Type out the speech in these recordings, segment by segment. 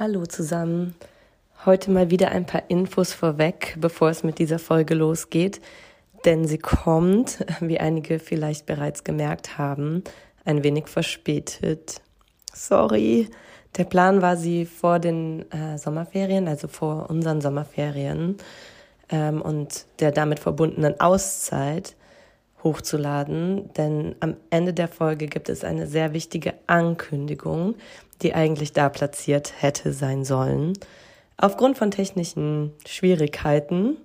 Hallo zusammen. Heute mal wieder ein paar Infos vorweg, bevor es mit dieser Folge losgeht, denn sie kommt, wie einige vielleicht bereits gemerkt haben, ein wenig verspätet. Sorry. Der Plan war, sie vor den äh, Sommerferien, also vor unseren Sommerferien ähm, und der damit verbundenen Auszeit hochzuladen, denn am Ende der Folge gibt es eine sehr wichtige Ankündigung, die eigentlich da platziert hätte sein sollen. Aufgrund von technischen Schwierigkeiten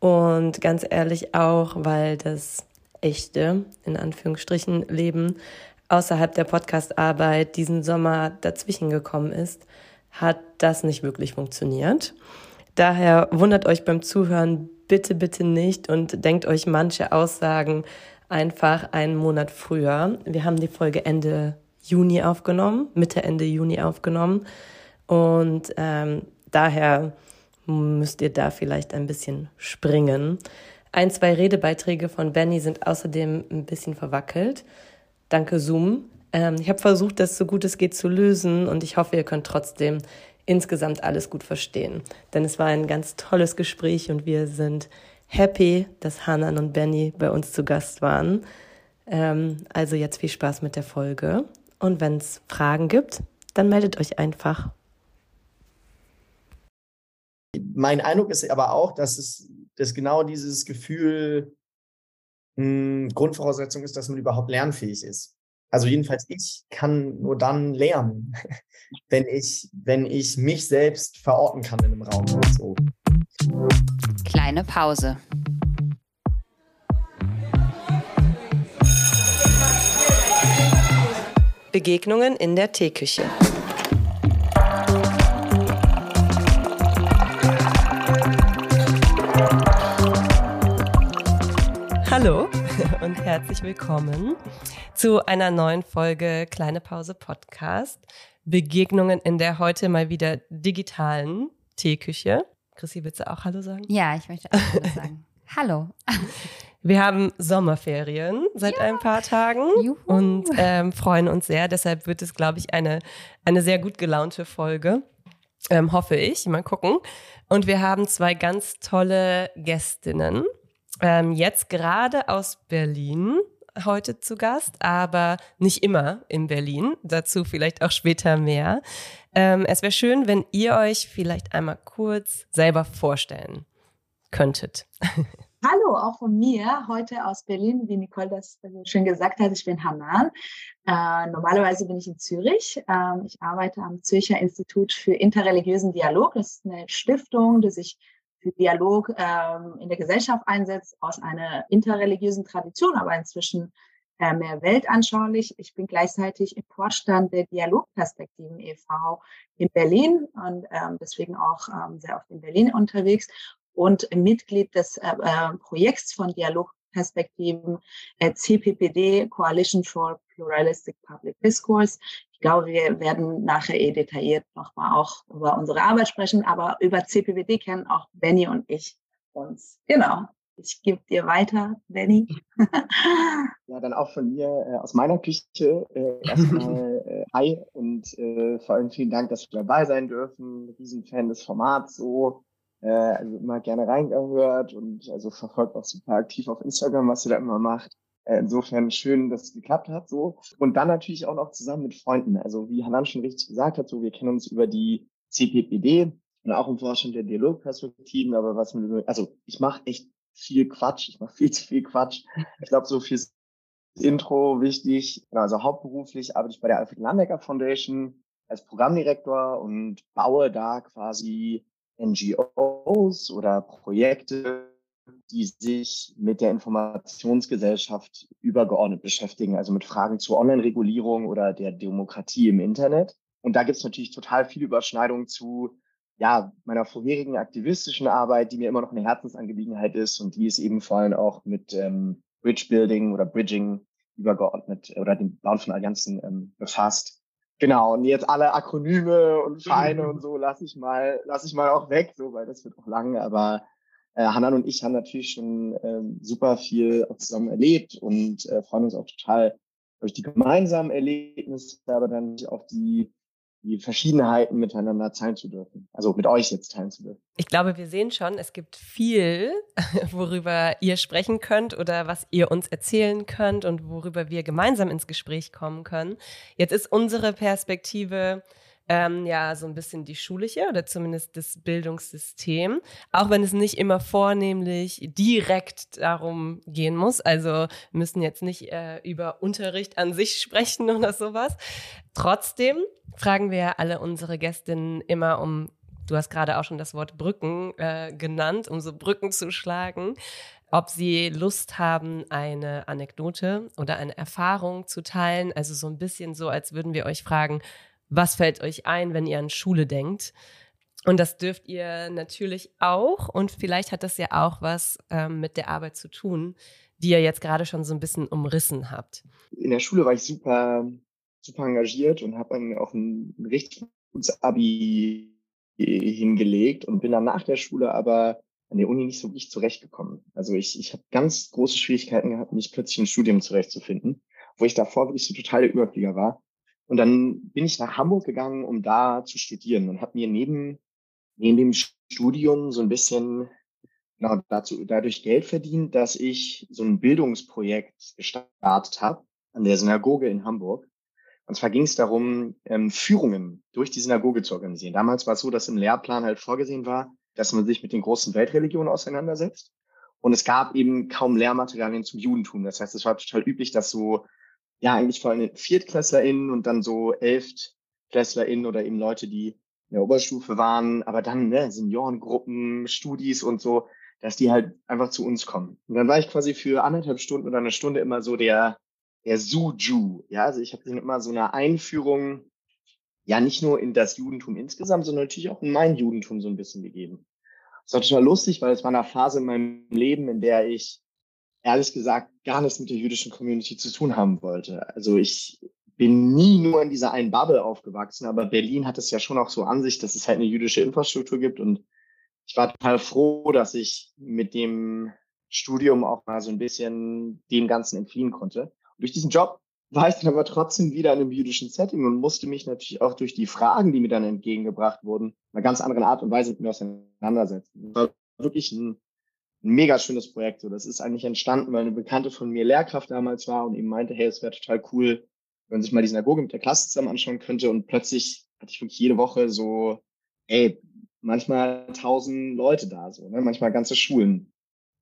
und ganz ehrlich auch, weil das echte, in Anführungsstrichen, Leben außerhalb der Podcastarbeit diesen Sommer dazwischen gekommen ist, hat das nicht wirklich funktioniert. Daher wundert euch beim Zuhören bitte, bitte nicht und denkt euch manche Aussagen einfach einen Monat früher. Wir haben die Folge Ende Juni aufgenommen, Mitte, Ende Juni aufgenommen. Und ähm, daher müsst ihr da vielleicht ein bisschen springen. Ein, zwei Redebeiträge von Benny sind außerdem ein bisschen verwackelt. Danke, Zoom. Ähm, ich habe versucht, das so gut es geht zu lösen und ich hoffe, ihr könnt trotzdem insgesamt alles gut verstehen. Denn es war ein ganz tolles Gespräch und wir sind happy, dass Hanan und Benny bei uns zu Gast waren. Ähm, also jetzt viel Spaß mit der Folge. Und wenn es Fragen gibt, dann meldet euch einfach. Mein Eindruck ist aber auch, dass es dass genau dieses Gefühl mh, hm, Grundvoraussetzung ist, dass man überhaupt lernfähig ist. Also jedenfalls ich kann nur dann lernen, wenn ich, wenn ich mich selbst verorten kann in einem Raum. So. Kleine Pause. Begegnungen in der Teeküche. Und herzlich willkommen zu einer neuen Folge Kleine Pause Podcast. Begegnungen in der heute mal wieder digitalen Teeküche. Chrissy, willst du auch Hallo sagen? Ja, ich möchte auch Hallo sagen. Hallo. Wir haben Sommerferien seit ja. ein paar Tagen Juhu. und ähm, freuen uns sehr. Deshalb wird es, glaube ich, eine, eine sehr gut gelaunte Folge. Ähm, hoffe ich. Mal gucken. Und wir haben zwei ganz tolle Gästinnen. Ähm, jetzt gerade aus Berlin heute zu Gast, aber nicht immer in Berlin. Dazu vielleicht auch später mehr. Ähm, es wäre schön, wenn ihr euch vielleicht einmal kurz selber vorstellen könntet. Hallo, auch von mir, heute aus Berlin, wie Nicole das schön gesagt hat, ich bin Hanan. Äh, normalerweise bin ich in Zürich. Ähm, ich arbeite am Zürcher Institut für interreligiösen Dialog. Das ist eine Stiftung, die sich für Dialog ähm, in der Gesellschaft einsetzt, aus einer interreligiösen Tradition, aber inzwischen äh, mehr weltanschaulich. Ich bin gleichzeitig im Vorstand der Dialogperspektiven e.V. in Berlin und ähm, deswegen auch ähm, sehr oft in Berlin unterwegs und Mitglied des äh, äh, Projekts von Dialogperspektiven äh, CPPD, Coalition for Pluralistic Public Discourse. Ich glaube, wir werden nachher eh detailliert nochmal auch über unsere Arbeit sprechen, aber über CPPD kennen auch Benny und ich uns. Genau. Ich gebe dir weiter, Benny. ja, dann auch von mir äh, aus meiner Küche äh, erstmal äh, Hi und äh, vor allem vielen Dank, dass wir dabei sein dürfen. Riesenfan des Formats so äh, also immer gerne reingehört und also verfolgt auch super aktiv auf Instagram, was ihr da immer macht. Äh, insofern schön, dass es geklappt hat so. Und dann natürlich auch noch zusammen mit Freunden. Also wie Hanan schon richtig gesagt hat, so wir kennen uns über die CPPD und auch im Vorstand der Dialogperspektiven, aber was mir, also ich mache echt viel Quatsch, ich mache viel zu viel Quatsch. Ich glaube, so fürs Intro wichtig. Genau, also hauptberuflich arbeite ich bei der Alfred Landecker Foundation als Programmdirektor und baue da quasi NGOs oder Projekte, die sich mit der Informationsgesellschaft übergeordnet beschäftigen, also mit Fragen zur Online-Regulierung oder der Demokratie im Internet. Und da gibt es natürlich total viele Überschneidungen zu ja, meiner vorherigen aktivistischen Arbeit, die mir immer noch eine Herzensangelegenheit ist und die ist eben vor allem auch mit ähm, Bridge Building oder Bridging übergeordnet oder dem Bauen von Allianzen ähm, befasst. Genau, und jetzt alle Akronyme und Vereine und so lasse ich mal, lasse ich mal auch weg, so, weil das wird auch lang. Aber äh, Hanan und ich haben natürlich schon ähm, super viel auch zusammen erlebt und äh, freuen uns auch total durch die gemeinsamen Erlebnisse, aber dann auch die die Verschiedenheiten miteinander teilen zu dürfen. Also mit euch jetzt teilen zu dürfen. Ich glaube, wir sehen schon, es gibt viel, worüber ihr sprechen könnt oder was ihr uns erzählen könnt und worüber wir gemeinsam ins Gespräch kommen können. Jetzt ist unsere Perspektive ähm, ja so ein bisschen die schulische oder zumindest das Bildungssystem, auch wenn es nicht immer vornehmlich direkt darum gehen muss. Also müssen jetzt nicht äh, über Unterricht an sich sprechen oder sowas. Trotzdem fragen wir alle unsere Gästinnen immer um Du hast gerade auch schon das Wort Brücken äh, genannt, um so Brücken zu schlagen ob sie Lust haben, eine Anekdote oder eine Erfahrung zu teilen. Also so ein bisschen so, als würden wir euch fragen, was fällt euch ein, wenn ihr an Schule denkt? Und das dürft ihr natürlich auch. Und vielleicht hat das ja auch was ähm, mit der Arbeit zu tun, die ihr jetzt gerade schon so ein bisschen umrissen habt. In der Schule war ich super, super engagiert und habe auch ein, richtig gutes Abi hingelegt und bin dann nach der Schule aber an der Uni nicht so richtig zurechtgekommen. Also ich, ich habe ganz große Schwierigkeiten gehabt, mich plötzlich im Studium zurechtzufinden, wo ich davor wirklich so total der Überflieger war. Und dann bin ich nach Hamburg gegangen, um da zu studieren und habe mir neben, neben dem Studium so ein bisschen genau dazu, dadurch Geld verdient, dass ich so ein Bildungsprojekt gestartet habe an der Synagoge in Hamburg. Und zwar ging es darum, ähm, Führungen durch die Synagoge zu organisieren. Damals war es so, dass im Lehrplan halt vorgesehen war, dass man sich mit den großen Weltreligionen auseinandersetzt. Und es gab eben kaum Lehrmaterialien zum Judentum. Das heißt, es war total üblich, dass so ja eigentlich vor allem ViertklässlerInnen und dann so ElftklässlerInnen oder eben Leute, die in der Oberstufe waren, aber dann ne, Seniorengruppen, Studis und so, dass die halt einfach zu uns kommen. Und dann war ich quasi für anderthalb Stunden oder eine Stunde immer so der, der Suju. Ja, also ich habe denen immer so eine Einführung, ja, nicht nur in das Judentum insgesamt, sondern natürlich auch in mein Judentum so ein bisschen gegeben. Das war total lustig, weil es war eine Phase in meinem Leben, in der ich ehrlich gesagt gar nichts mit der jüdischen Community zu tun haben wollte. Also ich bin nie nur in dieser einen Bubble aufgewachsen, aber Berlin hat es ja schon auch so an sich, dass es halt eine jüdische Infrastruktur gibt und ich war total froh, dass ich mit dem Studium auch mal so ein bisschen dem Ganzen entfliehen konnte. Und durch diesen Job war ich dann aber trotzdem wieder in einem jüdischen Setting und musste mich natürlich auch durch die Fragen, die mir dann entgegengebracht wurden, in einer ganz anderen Art und Weise mit mir auseinandersetzen. Das war wirklich ein ein mega schönes Projekt. So, das ist eigentlich entstanden, weil eine Bekannte von mir Lehrkraft damals war und ihm meinte, hey, es wäre total cool, wenn sich mal die Synagoge mit der Klasse zusammen anschauen könnte. Und plötzlich hatte ich wirklich jede Woche so, ey, manchmal tausend Leute da, so, ne? manchmal ganze Schulen.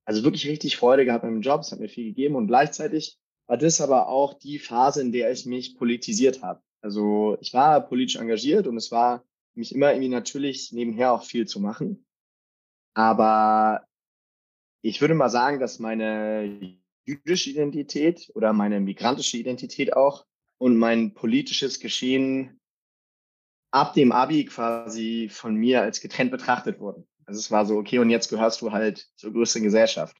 Also wirklich richtig Freude gehabt mit dem Job, es hat mir viel gegeben und gleichzeitig war das aber auch die Phase, in der ich mich politisiert habe. Also ich war politisch engagiert und es war mich immer irgendwie natürlich nebenher auch viel zu machen. Aber ich würde mal sagen, dass meine jüdische Identität oder meine migrantische Identität auch und mein politisches Geschehen ab dem Abi quasi von mir als getrennt betrachtet wurden. Also es war so, okay, und jetzt gehörst du halt zur größeren Gesellschaft.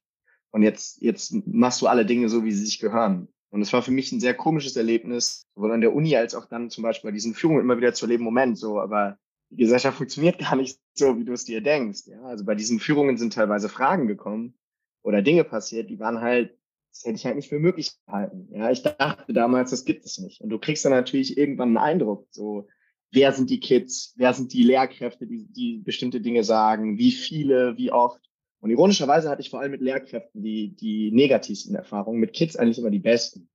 Und jetzt, jetzt machst du alle Dinge so, wie sie sich gehören. Und es war für mich ein sehr komisches Erlebnis, sowohl an der Uni als auch dann zum Beispiel bei diesen Führungen immer wieder zu erleben, Moment, so, aber die Gesellschaft funktioniert gar nicht so, wie du es dir denkst. Ja, also bei diesen Führungen sind teilweise Fragen gekommen oder Dinge passiert, die waren halt, das hätte ich halt nicht für möglich gehalten. Ja, ich dachte damals, das gibt es nicht. Und du kriegst dann natürlich irgendwann einen Eindruck, so, wer sind die Kids, wer sind die Lehrkräfte, die, die bestimmte Dinge sagen, wie viele, wie oft. Und ironischerweise hatte ich vor allem mit Lehrkräften die, die negativsten Erfahrungen, mit Kids eigentlich immer die besten.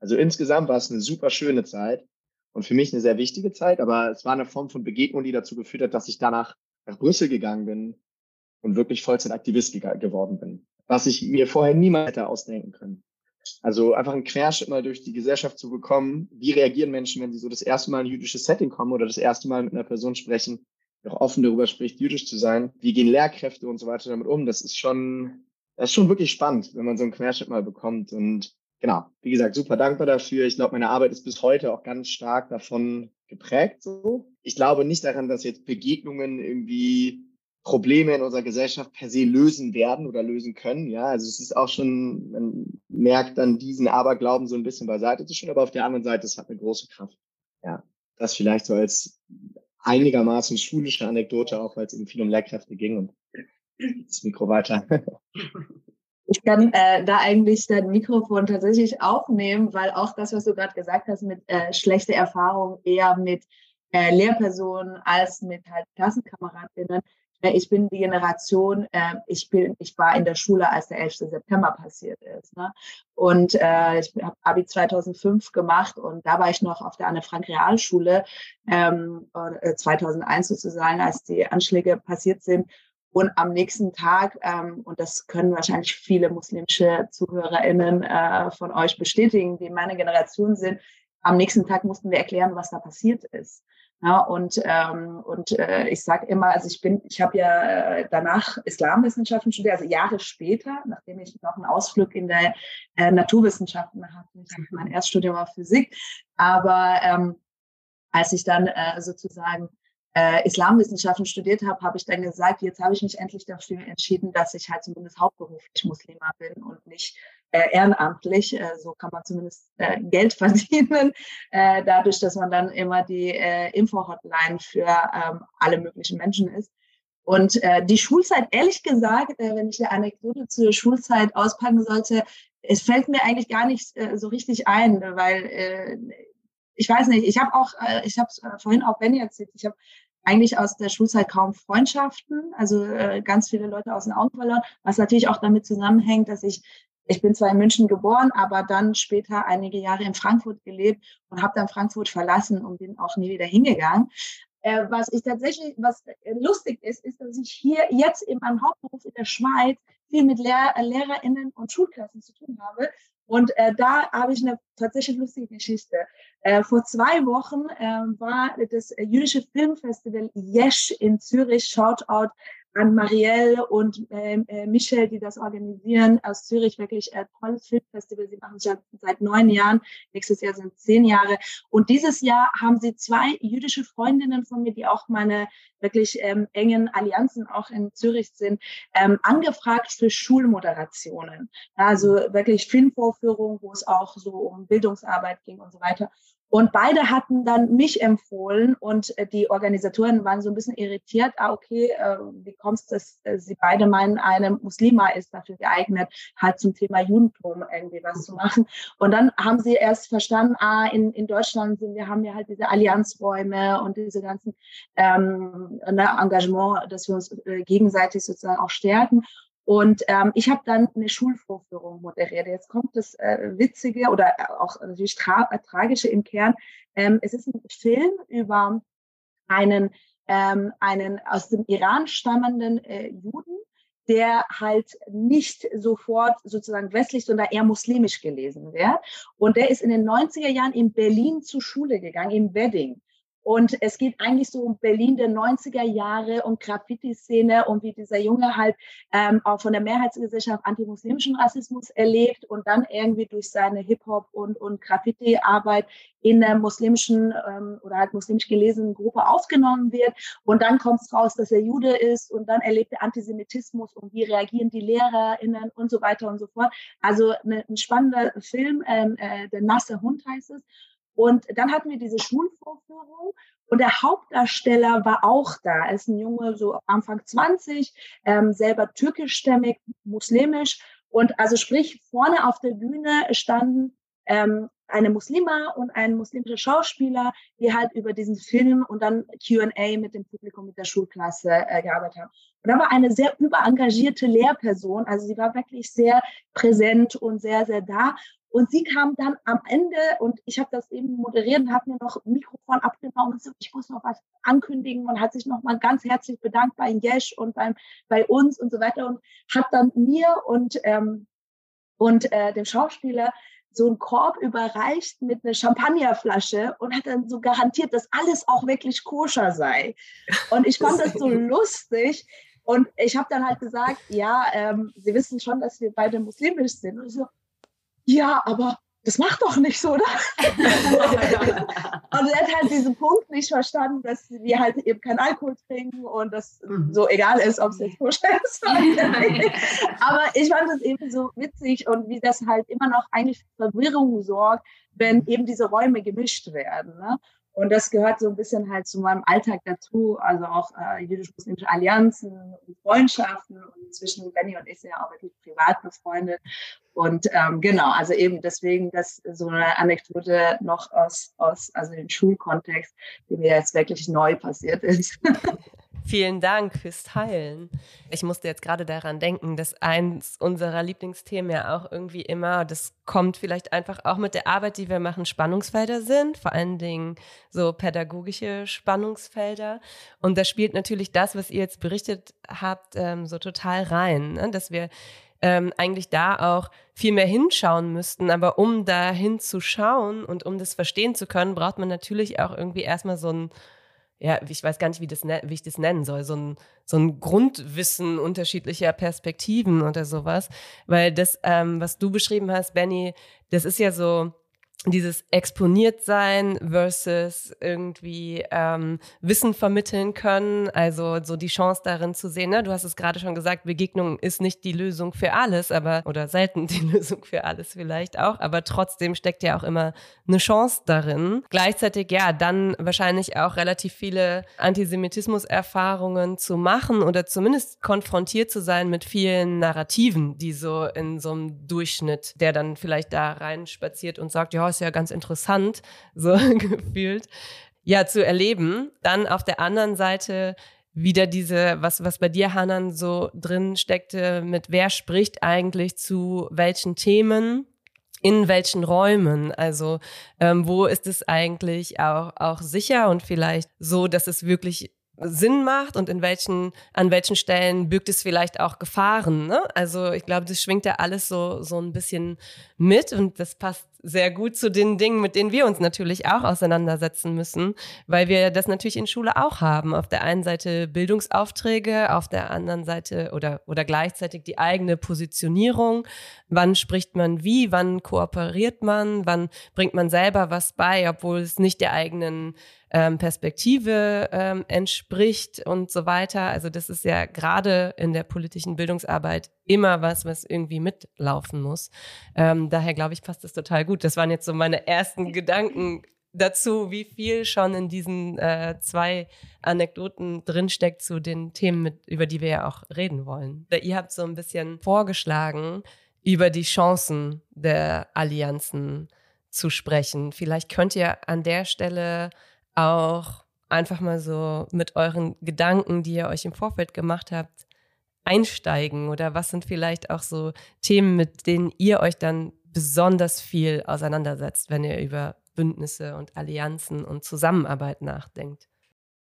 Also insgesamt war es eine super schöne Zeit und für mich eine sehr wichtige Zeit, aber es war eine Form von Begegnung, die dazu geführt hat, dass ich danach nach Brüssel gegangen bin und wirklich Vollzeitaktivist geworden bin, was ich mir vorher niemals hätte ausdenken können. Also einfach einen Querschnitt mal durch die Gesellschaft zu bekommen. Wie reagieren Menschen, wenn sie so das erste Mal in ein jüdisches Setting kommen oder das erste Mal mit einer Person sprechen, die auch offen darüber spricht, jüdisch zu sein? Wie gehen Lehrkräfte und so weiter damit um? Das ist schon, das ist schon wirklich spannend, wenn man so einen Querschnitt mal bekommt. Und genau, wie gesagt, super dankbar dafür. Ich glaube, meine Arbeit ist bis heute auch ganz stark davon geprägt. So. Ich glaube nicht daran, dass jetzt Begegnungen irgendwie Probleme in unserer Gesellschaft per se lösen werden oder lösen können. Ja, also es ist auch schon, man merkt dann diesen Aberglauben so ein bisschen beiseite zu stellen, aber auf der anderen Seite, es hat eine große Kraft. Ja, das vielleicht so als einigermaßen schulische Anekdote, auch weil es eben viel um Lehrkräfte ging und das Mikro weiter. Ich kann äh, da eigentlich dein Mikrofon tatsächlich aufnehmen, weil auch das, was du gerade gesagt hast, mit äh, schlechter Erfahrung eher mit äh, Lehrpersonen als mit halt Klassenkameradinnen. Äh, ich bin die Generation, äh, ich bin, ich war in der Schule, als der 11. September passiert ist. Ne? Und äh, ich habe Abi 2005 gemacht und da war ich noch auf der Anne Frank Realschule ähm, 2001 sozusagen, als die Anschläge passiert sind. Und am nächsten Tag, ähm, und das können wahrscheinlich viele muslimische ZuhörerInnen äh, von euch bestätigen, die meine Generation sind, am nächsten Tag mussten wir erklären, was da passiert ist. Ja, und ähm, und äh, ich sage immer, also ich bin, ich habe ja äh, danach Islamwissenschaften studiert, also Jahre später, nachdem ich noch einen Ausflug in der äh, Naturwissenschaften hatte. Ich mein Erststudium war Physik, aber ähm, als ich dann äh, sozusagen äh, Islamwissenschaften studiert habe, habe ich dann gesagt, jetzt habe ich mich endlich dafür entschieden, dass ich halt zumindest hauptberuflich Muslima bin und nicht äh, ehrenamtlich. Äh, so kann man zumindest äh, Geld verdienen, äh, dadurch, dass man dann immer die äh, Info-Hotline für ähm, alle möglichen Menschen ist. Und die Schulzeit, ehrlich gesagt, wenn ich eine Anekdote zur Schulzeit auspacken sollte, es fällt mir eigentlich gar nicht so richtig ein, weil ich weiß nicht, ich habe auch, ich habe äh, vorhin auch Benny erzählt, ich habe eigentlich aus der Schulzeit kaum Freundschaften, also äh, ganz viele Leute aus den Augen verloren, was natürlich auch damit zusammenhängt, dass ich ich bin zwar in München geboren, aber dann später einige Jahre in Frankfurt gelebt und habe dann Frankfurt verlassen und bin auch nie wieder hingegangen. Äh, was ich tatsächlich, was lustig ist, ist, dass ich hier jetzt in meinem Hauptberuf in der Schweiz viel mit Lehr LehrerInnen und Schulklassen zu tun habe und äh, da habe ich eine tatsächlich lustige Geschichte. Äh, vor zwei Wochen äh, war das jüdische Filmfestival Yesh in Zürich, Shoutout an Marielle und ähm, äh, Michel, die das organisieren aus Zürich, wirklich ein tolles Filmfestival. Sie machen es ja seit neun Jahren, nächstes Jahr sind zehn Jahre. Und dieses Jahr haben sie zwei jüdische Freundinnen von mir, die auch meine wirklich ähm, engen Allianzen auch in Zürich sind, ähm, angefragt für Schulmoderationen. Also wirklich Filmvorführungen, wo es auch so um Bildungsarbeit ging und so weiter. Und beide hatten dann mich empfohlen und äh, die Organisatoren waren so ein bisschen irritiert. Ah, okay, äh, wie kommst du, dass äh, sie beide meinen, eine Muslima ist dafür geeignet, halt zum Thema Judentum irgendwie was zu machen. Und dann haben sie erst verstanden, ah, in, in Deutschland sind wir, haben wir halt diese Allianzräume und diese ganzen ähm, ne, Engagement, dass wir uns gegenseitig sozusagen auch stärken. Und ähm, ich habe dann eine Schulvorführung moderiert. Jetzt kommt das äh, Witzige oder auch natürlich tra äh, Tragische im Kern. Ähm, es ist ein Film über einen, ähm, einen aus dem Iran stammenden äh, Juden, der halt nicht sofort sozusagen westlich, sondern eher muslimisch gelesen wird. Und der ist in den 90er Jahren in Berlin zur Schule gegangen, im Wedding. Und es geht eigentlich so um Berlin der 90er Jahre, um Graffiti-Szene und wie dieser Junge halt ähm, auch von der Mehrheitsgesellschaft antimuslimischen Rassismus erlebt und dann irgendwie durch seine Hip-Hop und, und Graffiti-Arbeit in der muslimischen ähm, oder halt muslimisch gelesenen Gruppe aufgenommen wird. Und dann kommt es raus, dass er Jude ist und dann erlebt er Antisemitismus und wie reagieren die LehrerInnen und so weiter und so fort. Also eine, ein spannender Film, ähm, äh, der nasse Hund heißt es. Und dann hatten wir diese Schulvorführung und der Hauptdarsteller war auch da. Er ist ein Junge, so Anfang 20, ähm, selber türkischstämmig, muslimisch. Und also sprich, vorne auf der Bühne standen ähm, eine Muslima und ein muslimischer Schauspieler, die halt über diesen Film und dann Q&A mit dem Publikum, mit der Schulklasse äh, gearbeitet haben. Und da war eine sehr überengagierte Lehrperson, also sie war wirklich sehr präsent und sehr, sehr da. Und sie kam dann am Ende und ich habe das eben moderiert und habe mir noch ein Mikrofon abgenommen und so, ich muss noch was ankündigen und hat sich noch mal ganz herzlich bedankt bei Jesch und beim, bei uns und so weiter und hat dann mir und, ähm, und äh, dem Schauspieler so einen Korb überreicht mit einer Champagnerflasche und hat dann so garantiert, dass alles auch wirklich koscher sei. Und ich fand das so lustig. Und ich habe dann halt gesagt, ja, ähm, Sie wissen schon, dass wir beide muslimisch sind. Und ich so, ja, aber das macht doch nicht so, oder? und er hat halt diesen Punkt nicht verstanden, dass wir halt eben keinen Alkohol trinken und das mhm. so egal ist, ob es jetzt koscher ist. Aber ich fand das eben so witzig und wie das halt immer noch eigentlich für Verwirrung sorgt, wenn eben diese Räume gemischt werden. Ne? Und das gehört so ein bisschen halt zu meinem Alltag dazu, also auch äh, jüdisch-muslimische Allianzen und Freundschaften. Und zwischen Benny und ich sind ja auch wirklich privat befreundet. Und ähm, genau, also eben deswegen das so eine Anekdote noch aus, aus also dem Schulkontext, die mir jetzt wirklich neu passiert ist. Vielen Dank fürs Teilen. Ich musste jetzt gerade daran denken, dass eins unserer Lieblingsthemen ja auch irgendwie immer, das kommt vielleicht einfach auch mit der Arbeit, die wir machen, Spannungsfelder sind, vor allen Dingen so pädagogische Spannungsfelder. Und da spielt natürlich das, was ihr jetzt berichtet habt, ähm, so total rein, ne? dass wir ähm, eigentlich da auch viel mehr hinschauen müssten. Aber um da hinzuschauen und um das verstehen zu können, braucht man natürlich auch irgendwie erstmal so ein ja, ich weiß gar nicht, wie, das, wie ich das nennen soll, so ein, so ein Grundwissen unterschiedlicher Perspektiven oder sowas. Weil das, ähm, was du beschrieben hast, Benny, das ist ja so, dieses exponiert sein versus irgendwie ähm, Wissen vermitteln können, also so die Chance darin zu sehen. Ne? Du hast es gerade schon gesagt, Begegnung ist nicht die Lösung für alles, aber oder selten die Lösung für alles vielleicht auch, aber trotzdem steckt ja auch immer eine Chance darin. Gleichzeitig ja, dann wahrscheinlich auch relativ viele Antisemitismus-Erfahrungen zu machen oder zumindest konfrontiert zu sein mit vielen Narrativen, die so in so einem Durchschnitt, der dann vielleicht da rein spaziert und sagt, ja ist ja ganz interessant, so gefühlt, ja, zu erleben. Dann auf der anderen Seite wieder diese, was, was bei dir, Hanan, so drin steckte, mit wer spricht eigentlich zu welchen Themen, in welchen Räumen, also ähm, wo ist es eigentlich auch, auch sicher und vielleicht so, dass es wirklich Sinn macht und in welchen, an welchen Stellen birgt es vielleicht auch Gefahren. Ne? Also ich glaube, das schwingt ja alles so, so ein bisschen mit und das passt sehr gut zu den Dingen, mit denen wir uns natürlich auch auseinandersetzen müssen, weil wir das natürlich in Schule auch haben. Auf der einen Seite Bildungsaufträge, auf der anderen Seite oder, oder gleichzeitig die eigene Positionierung. Wann spricht man wie, wann kooperiert man, wann bringt man selber was bei, obwohl es nicht der eigenen ähm, Perspektive ähm, entspricht und so weiter. Also das ist ja gerade in der politischen Bildungsarbeit immer was, was irgendwie mitlaufen muss. Ähm, daher glaube ich, passt das total gut. Das waren jetzt so meine ersten Gedanken dazu, wie viel schon in diesen äh, zwei Anekdoten drinsteckt zu den Themen, mit, über die wir ja auch reden wollen. Ihr habt so ein bisschen vorgeschlagen, über die Chancen der Allianzen zu sprechen. Vielleicht könnt ihr an der Stelle auch einfach mal so mit euren Gedanken, die ihr euch im Vorfeld gemacht habt, einsteigen? Oder was sind vielleicht auch so Themen, mit denen ihr euch dann besonders viel auseinandersetzt, wenn ihr über Bündnisse und Allianzen und Zusammenarbeit nachdenkt?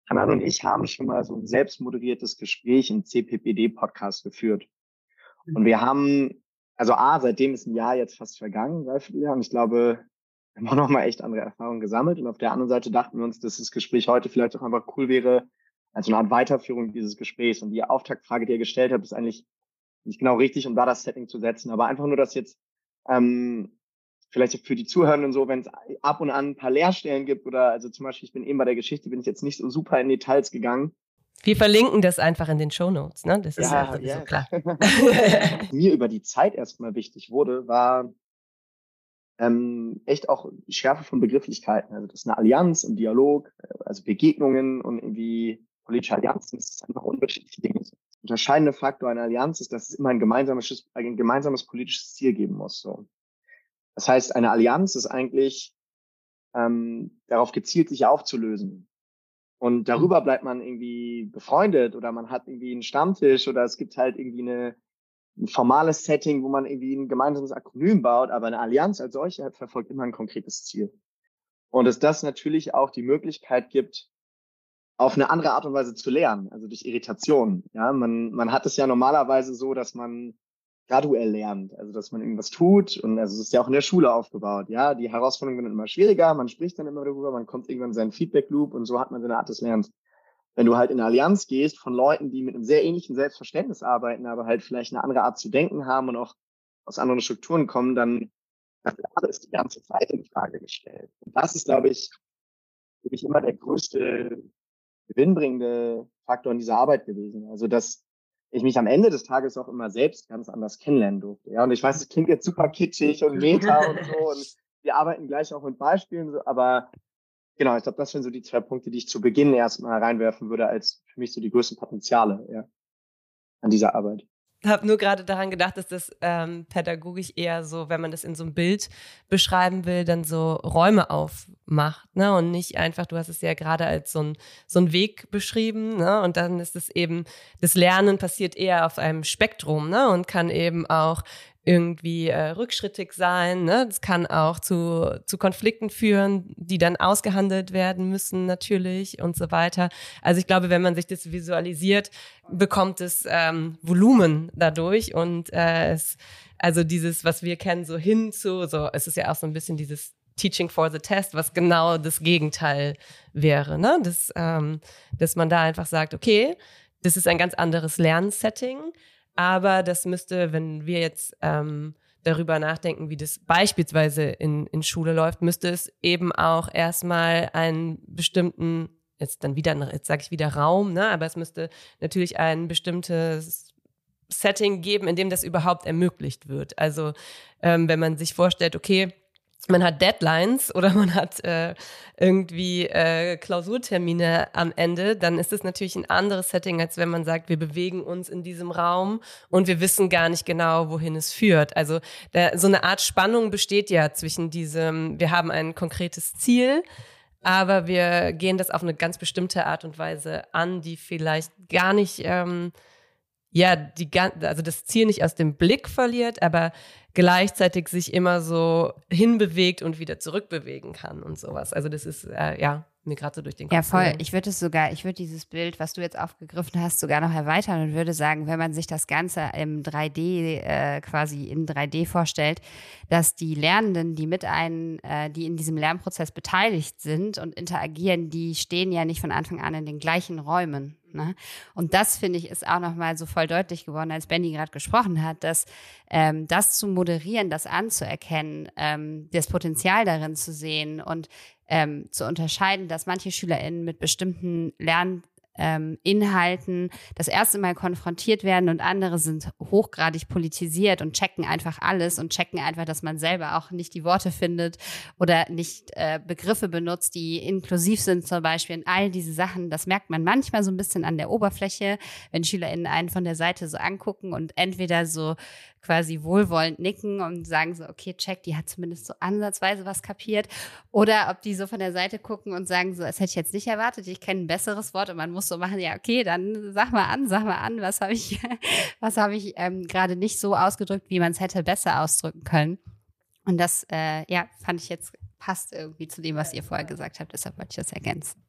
Hanan und ich haben schon mal so ein selbstmoderiertes Gespräch im CPPD-Podcast geführt. Und wir haben, also A, seitdem ist ein Jahr jetzt fast vergangen, dreiviertel Jahr, und ich glaube, haben auch nochmal echt andere Erfahrungen gesammelt. Und auf der anderen Seite dachten wir uns, dass das Gespräch heute vielleicht auch einfach cool wäre, als eine Art Weiterführung dieses Gesprächs. Und die Auftaktfrage, die ihr gestellt habt, ist eigentlich nicht genau richtig, um da das Setting zu setzen. Aber einfach nur, dass jetzt ähm, vielleicht für die Zuhörenden so, wenn es ab und an ein paar Leerstellen gibt oder also zum Beispiel, ich bin eben bei der Geschichte, bin ich jetzt nicht so super in Details gegangen. Wir verlinken das einfach in den Show Notes, ne? Das ist ja, ja, ja. so klar. Mir über die Zeit erstmal wichtig wurde, war ähm, echt auch Schärfe von Begrifflichkeiten. Also das ist eine Allianz, ein Dialog, äh, also Begegnungen und irgendwie politische Allianzen, das ist einfach unterschiedliche Dinge. Unterscheidende Faktor einer Allianz ist, dass es immer ein gemeinsames, ein gemeinsames politisches Ziel geben muss. So. Das heißt, eine Allianz ist eigentlich ähm, darauf gezielt, sich aufzulösen. Und darüber bleibt man irgendwie befreundet oder man hat irgendwie einen Stammtisch oder es gibt halt irgendwie eine, ein formales Setting, wo man irgendwie ein gemeinsames Akronym baut, aber eine Allianz als solche verfolgt immer ein konkretes Ziel. Und dass das natürlich auch die Möglichkeit gibt, auf eine andere Art und Weise zu lernen, also durch Irritation. Ja, man, man hat es ja normalerweise so, dass man graduell lernt, also dass man irgendwas tut und also es ist ja auch in der Schule aufgebaut. Ja, die Herausforderungen werden immer schwieriger, man spricht dann immer darüber, man kommt irgendwann in seinen Feedback Loop und so hat man seine Art des Lernens wenn du halt in eine Allianz gehst von Leuten, die mit einem sehr ähnlichen Selbstverständnis arbeiten, aber halt vielleicht eine andere Art zu denken haben und auch aus anderen Strukturen kommen, dann ist die ganze Zeit in Frage gestellt. Und das ist, glaube ich, für mich immer der größte gewinnbringende Faktor in dieser Arbeit gewesen. Also, dass ich mich am Ende des Tages auch immer selbst ganz anders kennenlernen durfte. Ja, und ich weiß, es klingt jetzt super kitschig und meta und so und wir arbeiten gleich auch mit Beispielen, aber genau, ich glaube, das sind so die zwei Punkte, die ich zu Beginn erstmal reinwerfen würde, als für mich so die größten Potenziale ja, an dieser Arbeit habe nur gerade daran gedacht, dass das ähm, pädagogisch eher so, wenn man das in so einem Bild beschreiben will, dann so Räume aufmacht, ne? Und nicht einfach, du hast es ja gerade als so ein, so ein Weg beschrieben, ne? Und dann ist es eben, das Lernen passiert eher auf einem Spektrum, ne? Und kann eben auch irgendwie äh, rückschrittig sein. Ne? Das kann auch zu, zu Konflikten führen, die dann ausgehandelt werden müssen natürlich und so weiter. Also ich glaube, wenn man sich das visualisiert, bekommt es ähm, Volumen dadurch und äh, es, also dieses, was wir kennen, so hin zu, so es ist ja auch so ein bisschen dieses Teaching for the Test, was genau das Gegenteil wäre, ne? Das, ähm, dass man da einfach sagt, okay, das ist ein ganz anderes Lernsetting aber das müsste, wenn wir jetzt ähm, darüber nachdenken, wie das beispielsweise in, in Schule läuft, müsste es eben auch erstmal einen bestimmten, jetzt dann wieder, jetzt sage ich wieder Raum, ne? aber es müsste natürlich ein bestimmtes Setting geben, in dem das überhaupt ermöglicht wird. Also ähm, wenn man sich vorstellt, okay, man hat Deadlines oder man hat äh, irgendwie äh, Klausurtermine am Ende, dann ist es natürlich ein anderes Setting, als wenn man sagt, wir bewegen uns in diesem Raum und wir wissen gar nicht genau, wohin es führt. Also da, so eine Art Spannung besteht ja zwischen diesem, wir haben ein konkretes Ziel, aber wir gehen das auf eine ganz bestimmte Art und Weise an, die vielleicht gar nicht ähm, ja, die, also das Ziel nicht aus dem Blick verliert, aber gleichzeitig sich immer so hinbewegt und wieder zurückbewegen kann und sowas. Also das ist, äh, ja, mir gerade so durch den Kopf. Ja, voll. Ich würde es sogar, ich würde dieses Bild, was du jetzt aufgegriffen hast, sogar noch erweitern und würde sagen, wenn man sich das Ganze im 3D äh, quasi in 3D vorstellt, dass die Lernenden, die mit einem, äh, die in diesem Lernprozess beteiligt sind und interagieren, die stehen ja nicht von Anfang an in den gleichen Räumen. Ne? Und das finde ich ist auch nochmal so voll deutlich geworden, als Benny gerade gesprochen hat, dass ähm, das zu moderieren, das anzuerkennen, ähm, das Potenzial darin zu sehen und ähm, zu unterscheiden, dass manche SchülerInnen mit bestimmten Lern ähm, Inhalten das erste Mal konfrontiert werden und andere sind hochgradig politisiert und checken einfach alles und checken einfach, dass man selber auch nicht die Worte findet oder nicht äh, Begriffe benutzt, die inklusiv sind zum Beispiel. Und all diese Sachen, das merkt man manchmal so ein bisschen an der Oberfläche, wenn SchülerInnen einen von der Seite so angucken und entweder so quasi wohlwollend nicken und sagen so, okay, check, die hat zumindest so ansatzweise was kapiert. Oder ob die so von der Seite gucken und sagen so, das hätte ich jetzt nicht erwartet, ich kenne ein besseres Wort und man muss so machen, ja, okay, dann sag mal an, sag mal an, was habe ich, was habe ich ähm, gerade nicht so ausgedrückt, wie man es hätte besser ausdrücken können. Und das, äh, ja, fand ich jetzt passt irgendwie zu dem, was ihr vorher gesagt habt, deshalb wollte ich das ergänzen.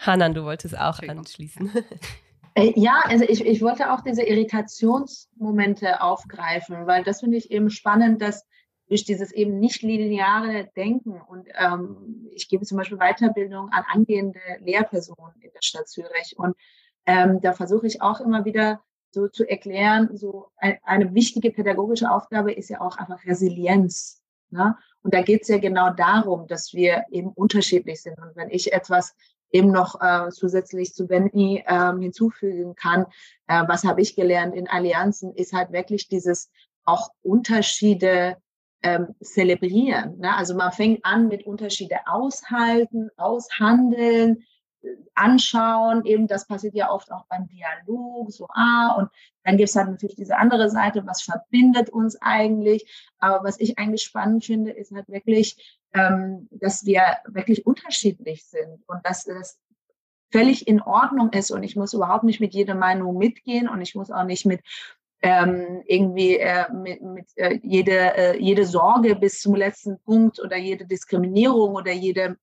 Hanan, du wolltest auch anschließen. Äh, ja, also ich, ich wollte auch diese Irritationsmomente aufgreifen, weil das finde ich eben spannend, dass durch dieses eben nicht lineare Denken und ähm, ich gebe zum Beispiel Weiterbildung an angehende Lehrpersonen in der Stadt Zürich und ähm, da versuche ich auch immer wieder so zu erklären, so ein, eine wichtige pädagogische Aufgabe ist ja auch einfach Resilienz. Ne? Und da geht es ja genau darum, dass wir eben unterschiedlich sind. Und wenn ich etwas eben noch äh, zusätzlich zu Benny äh, hinzufügen kann, äh, was habe ich gelernt in Allianzen, ist halt wirklich dieses auch Unterschiede ähm, zelebrieren. Ne? Also man fängt an mit Unterschiede aushalten, aushandeln, anschauen. Eben das passiert ja oft auch beim Dialog, so ah, und dann gibt es halt natürlich diese andere Seite, was verbindet uns eigentlich. Aber was ich eigentlich spannend finde, ist halt wirklich, ähm, dass wir wirklich unterschiedlich sind und dass das völlig in Ordnung ist und ich muss überhaupt nicht mit jeder Meinung mitgehen und ich muss auch nicht mit ähm, irgendwie äh, mit, mit äh, jede, äh, jede Sorge bis zum letzten Punkt oder jede Diskriminierung oder jede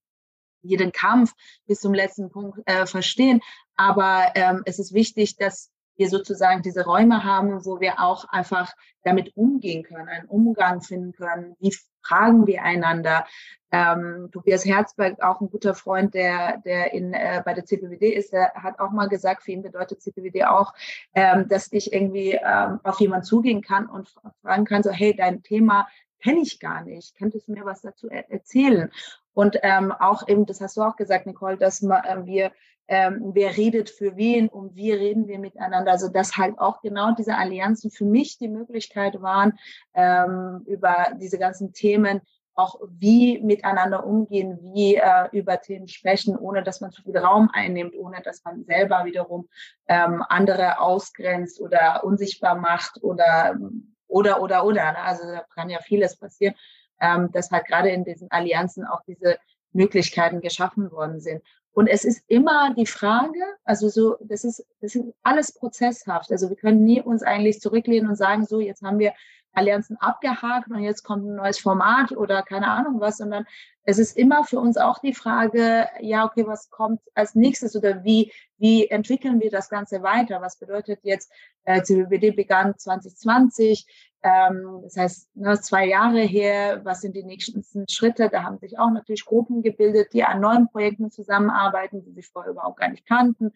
jeden Kampf bis zum letzten Punkt äh, verstehen. Aber ähm, es ist wichtig, dass wir sozusagen diese Räume haben, wo wir auch einfach damit umgehen können, einen Umgang finden können. Wie fragen wir einander? Ähm, Tobias Herzberg, auch ein guter Freund, der, der in, äh, bei der CPWD ist, der hat auch mal gesagt, für ihn bedeutet CPWD auch, ähm, dass ich irgendwie ähm, auf jemanden zugehen kann und fragen kann, so, hey, dein Thema kenne ich gar nicht. Könntest du mir was dazu er erzählen? Und ähm, auch eben, das hast du auch gesagt, Nicole, dass äh, wir, ähm, wer redet für wen und wie reden wir miteinander. Also dass halt auch genau diese Allianzen für mich die Möglichkeit waren, ähm, über diese ganzen Themen auch wie miteinander umgehen, wie äh, über Themen sprechen, ohne dass man zu viel Raum einnimmt, ohne dass man selber wiederum ähm, andere ausgrenzt oder unsichtbar macht oder oder oder oder. Ne? Also da kann ja vieles passieren, ähm, dass halt gerade in diesen Allianzen auch diese Möglichkeiten geschaffen worden sind. Und es ist immer die Frage, also so, das ist, das ist alles prozesshaft. Also wir können nie uns eigentlich zurücklehnen und sagen, so, jetzt haben wir Allianzen abgehakt und jetzt kommt ein neues Format oder keine Ahnung was, sondern es ist immer für uns auch die Frage, ja, okay, was kommt als nächstes oder wie, wie entwickeln wir das Ganze weiter? Was bedeutet jetzt, äh, CBBD begann 2020, ähm, das heißt, ne, zwei Jahre her, was sind die nächsten Schritte? Da haben sich auch natürlich Gruppen gebildet, die an neuen Projekten zusammenarbeiten, die sich vorher überhaupt gar nicht kannten.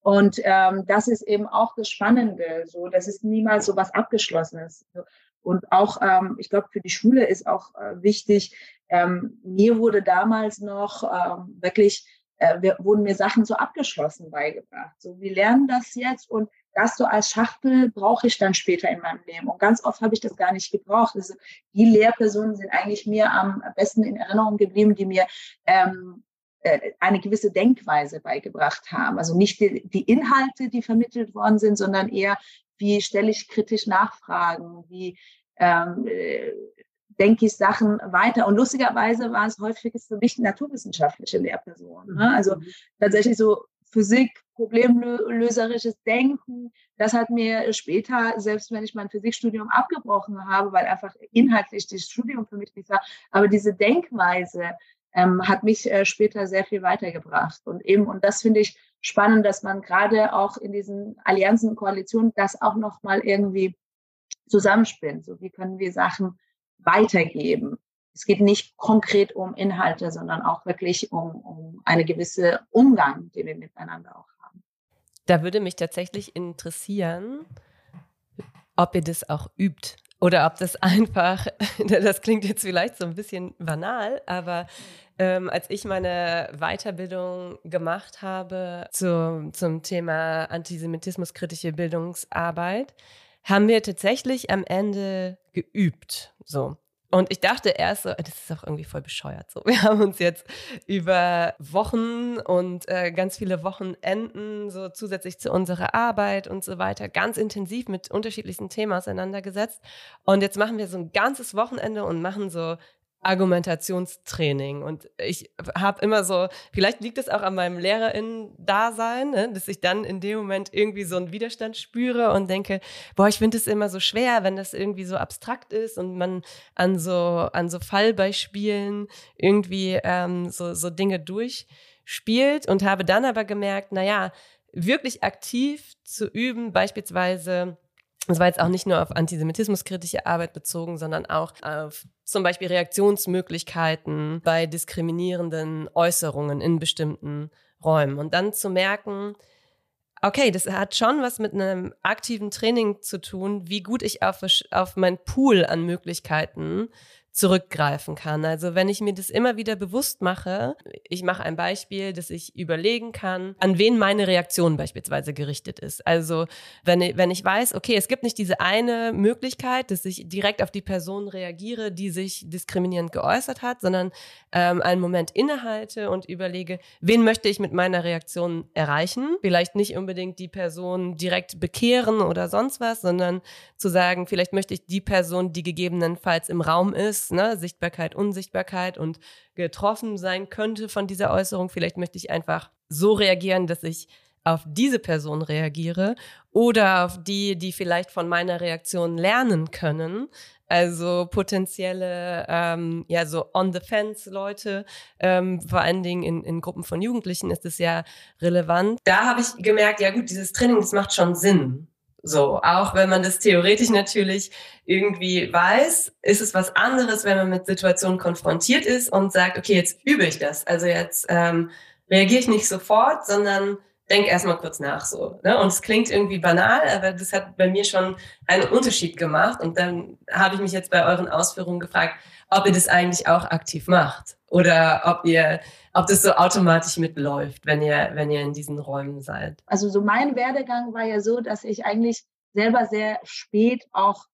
Und ähm, das ist eben auch das Spannende, so, das ist niemals so was Abgeschlossenes. Und auch, ähm, ich glaube, für die Schule ist auch äh, wichtig, ähm, mir wurde damals noch ähm, wirklich, äh, wir, wurden mir Sachen so abgeschlossen beigebracht. So, wir lernen das jetzt und das so als Schachtel brauche ich dann später in meinem Leben. Und ganz oft habe ich das gar nicht gebraucht. Also die Lehrpersonen sind eigentlich mir am besten in Erinnerung geblieben, die mir ähm, äh, eine gewisse Denkweise beigebracht haben. Also nicht die, die Inhalte, die vermittelt worden sind, sondern eher, wie stelle ich kritisch Nachfragen, wie ähm, äh, denke ich Sachen weiter. Und lustigerweise waren es häufig für mich naturwissenschaftliche Lehrpersonen. Ne? Also mhm. tatsächlich so Physik, problemlöserisches Denken. Das hat mir später, selbst wenn ich mein Physikstudium abgebrochen habe, weil einfach inhaltlich das Studium für mich nicht war, aber diese Denkweise ähm, hat mich äh, später sehr viel weitergebracht. Und eben, und das finde ich spannend, dass man gerade auch in diesen Allianzen und Koalitionen das auch nochmal irgendwie zusammenspinnt. So, wie können wir Sachen weitergeben? Es geht nicht konkret um Inhalte, sondern auch wirklich um, um eine gewisse Umgang, den wir miteinander auch haben. Da würde mich tatsächlich interessieren, ob ihr das auch übt oder ob das einfach, das klingt jetzt vielleicht so ein bisschen banal, aber ähm, als ich meine Weiterbildung gemacht habe zu, zum Thema antisemitismuskritische Bildungsarbeit, haben wir tatsächlich am Ende geübt. So. Und ich dachte erst so, das ist auch irgendwie voll bescheuert. So, wir haben uns jetzt über Wochen und äh, ganz viele Wochenenden so zusätzlich zu unserer Arbeit und so weiter ganz intensiv mit unterschiedlichsten Themen auseinandergesetzt. Und jetzt machen wir so ein ganzes Wochenende und machen so Argumentationstraining. Und ich habe immer so, vielleicht liegt es auch an meinem LehrerInnen-Dasein, ne, dass ich dann in dem Moment irgendwie so einen Widerstand spüre und denke, boah, ich finde es immer so schwer, wenn das irgendwie so abstrakt ist und man an so, an so Fallbeispielen irgendwie ähm, so, so Dinge durchspielt und habe dann aber gemerkt, naja, wirklich aktiv zu üben, beispielsweise das war jetzt auch nicht nur auf antisemitismuskritische Arbeit bezogen, sondern auch auf zum Beispiel Reaktionsmöglichkeiten bei diskriminierenden Äußerungen in bestimmten Räumen. Und dann zu merken, okay, das hat schon was mit einem aktiven Training zu tun, wie gut ich auf, auf mein Pool an Möglichkeiten zurückgreifen kann. Also wenn ich mir das immer wieder bewusst mache, ich mache ein Beispiel, dass ich überlegen kann, an wen meine Reaktion beispielsweise gerichtet ist. Also wenn ich, wenn ich weiß, okay, es gibt nicht diese eine Möglichkeit, dass ich direkt auf die Person reagiere, die sich diskriminierend geäußert hat, sondern ähm, einen Moment innehalte und überlege, wen möchte ich mit meiner Reaktion erreichen? Vielleicht nicht unbedingt die Person direkt bekehren oder sonst was, sondern zu sagen, vielleicht möchte ich die Person, die gegebenenfalls im Raum ist, ne? Sichtbarkeit, Unsichtbarkeit und getroffen sein könnte von dieser Äußerung. Vielleicht möchte ich einfach so reagieren, dass ich auf diese Person reagiere oder auf die, die vielleicht von meiner Reaktion lernen können. Also potenzielle, ähm, ja, so on the fence Leute, ähm, vor allen Dingen in, in Gruppen von Jugendlichen ist es ja relevant. Da habe ich gemerkt, ja gut, dieses Training, das macht schon Sinn. So, auch wenn man das theoretisch natürlich irgendwie weiß, ist es was anderes, wenn man mit Situationen konfrontiert ist und sagt, okay, jetzt übe ich das. Also jetzt ähm, reagiere ich nicht sofort, sondern denk erstmal kurz nach so. Ne? Und es klingt irgendwie banal, aber das hat bei mir schon einen Unterschied gemacht. Und dann habe ich mich jetzt bei euren Ausführungen gefragt, ob ihr das eigentlich auch aktiv macht oder ob ihr ob das so automatisch mitläuft, wenn ihr, wenn ihr in diesen Räumen seid. Also so mein Werdegang war ja so, dass ich eigentlich selber sehr spät auch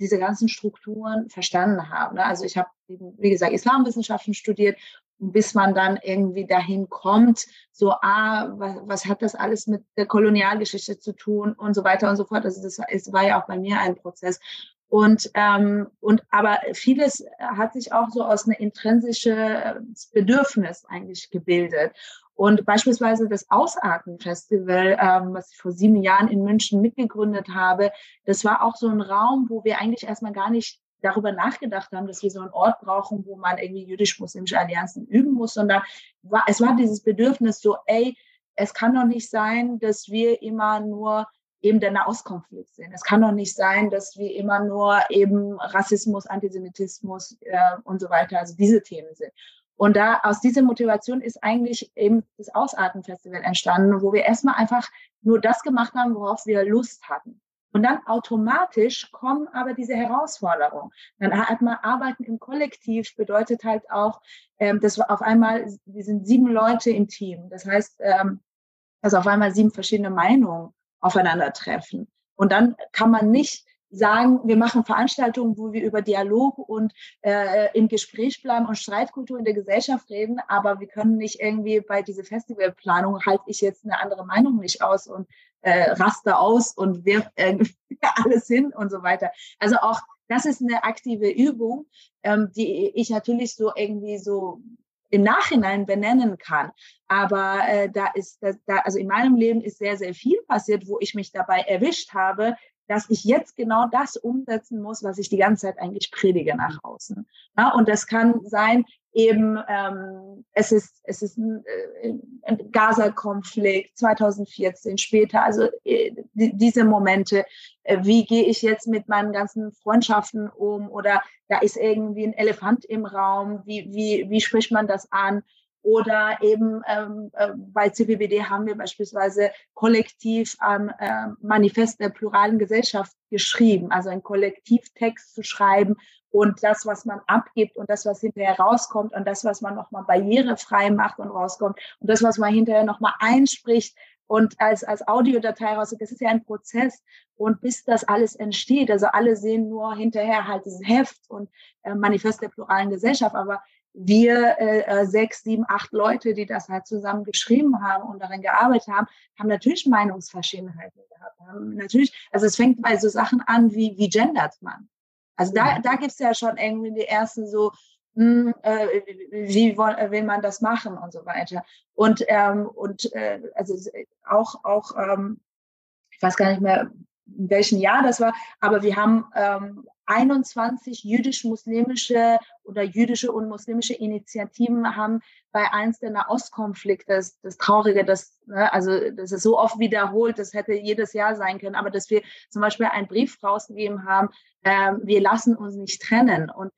diese ganzen Strukturen verstanden haben. Ne? Also ich habe, wie gesagt, Islamwissenschaften studiert bis man dann irgendwie dahin kommt, so, ah, was, was, hat das alles mit der Kolonialgeschichte zu tun und so weiter und so fort. Also das ist, war ja auch bei mir ein Prozess. Und, ähm, und aber vieles hat sich auch so aus einer intrinsische Bedürfnis eigentlich gebildet. Und beispielsweise das Ausatmen-Festival, ähm, was ich vor sieben Jahren in München mitgegründet habe, das war auch so ein Raum, wo wir eigentlich erstmal gar nicht darüber nachgedacht haben, dass wir so einen Ort brauchen, wo man irgendwie jüdisch-muslimische Allianzen üben muss, sondern war, es war dieses Bedürfnis so, ey, es kann doch nicht sein, dass wir immer nur eben der Nahostkonflikt sind. Es kann doch nicht sein, dass wir immer nur eben Rassismus, Antisemitismus äh, und so weiter, also diese Themen sind. Und da aus dieser Motivation ist eigentlich eben das Ausatmen-Festival entstanden, wo wir erstmal einfach nur das gemacht haben, worauf wir Lust hatten. Und dann automatisch kommen aber diese Herausforderungen. Dann hat man Arbeiten im Kollektiv, bedeutet halt auch, ähm, dass wir auf einmal, wir sind sieben Leute im Team. Das heißt, ähm, dass auf einmal sieben verschiedene Meinungen aufeinandertreffen. Und dann kann man nicht sagen, wir machen Veranstaltungen, wo wir über Dialog und äh, im Gespräch bleiben und Streitkultur in der Gesellschaft reden, aber wir können nicht irgendwie bei dieser Festivalplanung halte ich jetzt eine andere Meinung nicht aus und äh, raste aus und wirf irgendwie alles hin und so weiter. Also auch das ist eine aktive Übung, ähm, die ich natürlich so irgendwie so im Nachhinein benennen kann. Aber äh, da ist, da, also in meinem Leben ist sehr, sehr viel passiert, wo ich mich dabei erwischt habe, dass ich jetzt genau das umsetzen muss, was ich die ganze Zeit eigentlich predige nach außen. Ja, und das kann sein, eben ähm, es ist es ist ein, äh, ein Gaza-Konflikt 2014 später, also äh, die, diese Momente, äh, wie gehe ich jetzt mit meinen ganzen Freundschaften um oder da ist irgendwie ein Elefant im Raum, wie wie wie spricht man das an? Oder eben ähm, äh, bei CPBD haben wir beispielsweise kollektiv am äh, Manifest der pluralen Gesellschaft geschrieben, also einen Kollektivtext zu schreiben und das, was man abgibt und das, was hinterher rauskommt und das, was man nochmal barrierefrei macht und rauskommt und das, was man hinterher nochmal einspricht und als, als Audiodatei raus. Das ist ja ein Prozess. Und bis das alles entsteht, also alle sehen nur hinterher halt dieses Heft und äh, Manifest der pluralen Gesellschaft, aber wir äh, äh, sechs, sieben, acht Leute, die das halt zusammen geschrieben haben und darin gearbeitet haben, haben natürlich Meinungsverschiedenheiten gehabt. Haben natürlich, also es fängt bei so Sachen an wie, wie gendert man? Also da, da gibt es ja schon irgendwie die ersten so, mh, hm, äh, wie will, will man das machen und so weiter. Und, ähm, und äh, also auch, auch ähm, ich weiß gar nicht mehr, in welchem Jahr das war, aber wir haben ähm, 21 jüdisch-muslimische oder jüdische und muslimische Initiativen haben bei eins der Nahostkonflikte, das, das Traurige, das, ne, also das ist so oft wiederholt, das hätte jedes Jahr sein können, aber dass wir zum Beispiel einen Brief rausgegeben haben, äh, wir lassen uns nicht trennen. Und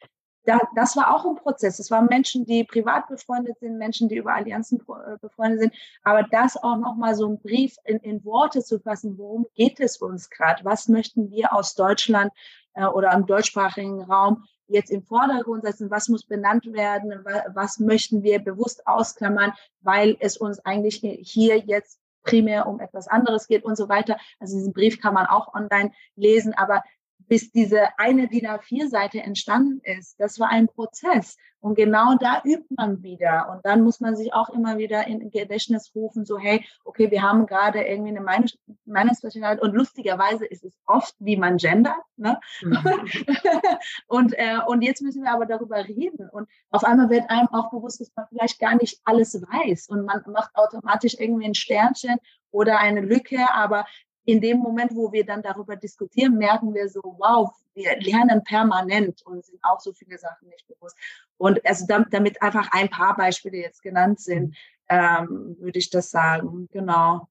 da, das war auch ein Prozess. Es waren Menschen, die privat befreundet sind, Menschen, die über Allianzen äh, befreundet sind. Aber das auch nochmal so ein Brief in, in Worte zu fassen, worum geht es uns gerade? Was möchten wir aus Deutschland äh, oder im deutschsprachigen Raum jetzt im Vordergrund setzen? Was muss benannt werden? Was möchten wir bewusst ausklammern, weil es uns eigentlich hier jetzt primär um etwas anderes geht und so weiter. Also diesen Brief kann man auch online lesen, aber bis diese eine DIN A4-Seite entstanden ist. Das war ein Prozess. Und genau da übt man wieder. Und dann muss man sich auch immer wieder in Gedächtnis rufen, so, hey, okay, wir haben gerade irgendwie eine Meinungs Meinungsverschiedenheit. Und lustigerweise ist es oft, wie man gendert. Ne? Mhm. und, äh, und jetzt müssen wir aber darüber reden. Und auf einmal wird einem auch bewusst, dass man vielleicht gar nicht alles weiß. Und man macht automatisch irgendwie ein Sternchen oder eine Lücke, aber in dem Moment, wo wir dann darüber diskutieren, merken wir so, wow, wir lernen permanent und sind auch so viele Sachen nicht bewusst. Und also damit, einfach ein paar Beispiele jetzt genannt sind, ähm, würde ich das sagen. Genau.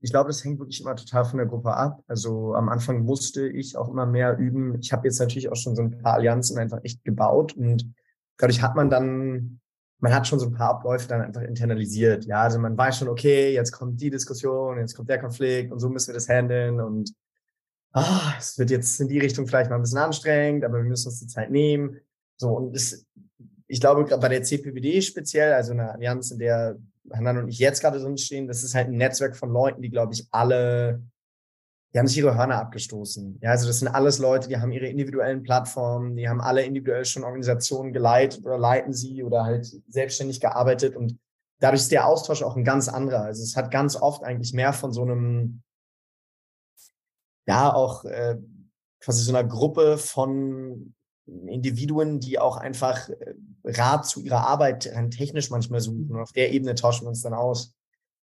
Ich glaube, das hängt wirklich immer total von der Gruppe ab. Also am Anfang musste ich auch immer mehr üben. Ich habe jetzt natürlich auch schon so ein paar Allianzen einfach echt gebaut und dadurch hat man dann man hat schon so ein paar Abläufe dann einfach internalisiert. Ja, also man weiß schon, okay, jetzt kommt die Diskussion, jetzt kommt der Konflikt und so müssen wir das handeln und ah, es wird jetzt in die Richtung vielleicht mal ein bisschen anstrengend, aber wir müssen uns die Zeit nehmen. So, und es, ich glaube, gerade bei der CPBD speziell, also eine Allianz, in der Hanan und ich jetzt gerade drin stehen, das ist halt ein Netzwerk von Leuten, die, glaube ich, alle die haben sich ihre Hörner abgestoßen. Ja, also das sind alles Leute, die haben ihre individuellen Plattformen, die haben alle individuell schon Organisationen geleitet oder leiten sie oder halt selbstständig gearbeitet und dadurch ist der Austausch auch ein ganz anderer. Also es hat ganz oft eigentlich mehr von so einem, ja, auch äh, quasi so einer Gruppe von Individuen, die auch einfach äh, Rat zu ihrer Arbeit technisch manchmal suchen. Und auf der Ebene tauschen wir uns dann aus.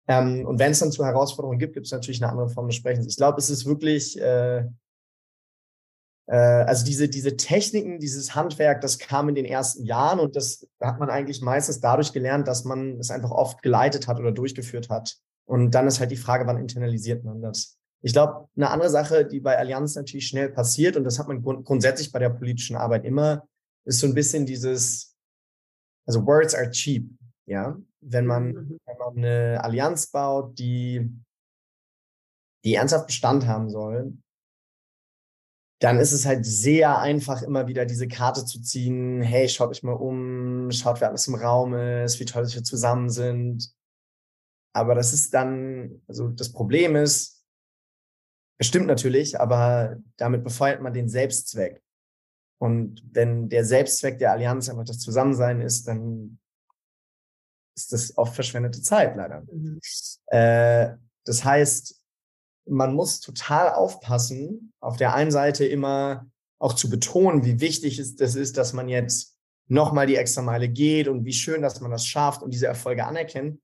Ähm, und wenn es dann zu Herausforderungen gibt, gibt es natürlich eine andere Form des Sprechens. Ich glaube, es ist wirklich, äh, äh, also diese, diese Techniken, dieses Handwerk, das kam in den ersten Jahren und das hat man eigentlich meistens dadurch gelernt, dass man es einfach oft geleitet hat oder durchgeführt hat. Und dann ist halt die Frage, wann internalisiert man das? Ich glaube, eine andere Sache, die bei Allianz natürlich schnell passiert, und das hat man grund grundsätzlich bei der politischen Arbeit immer, ist so ein bisschen dieses, also words are cheap, ja. Wenn man, mhm. wenn man eine Allianz baut, die, die ernsthaft Bestand haben soll, dann ist es halt sehr einfach, immer wieder diese Karte zu ziehen. Hey, schaut euch mal um, schaut, wer alles im Raum ist, wie toll, dass wir zusammen sind. Aber das ist dann, also das Problem ist, es stimmt natürlich, aber damit befeuert man den Selbstzweck. Und wenn der Selbstzweck der Allianz einfach das Zusammensein ist, dann ist das oft verschwendete Zeit leider. Mhm. Äh, das heißt, man muss total aufpassen, auf der einen Seite immer auch zu betonen, wie wichtig es das ist, dass man jetzt nochmal die extra Meile geht und wie schön, dass man das schafft und diese Erfolge anerkennt.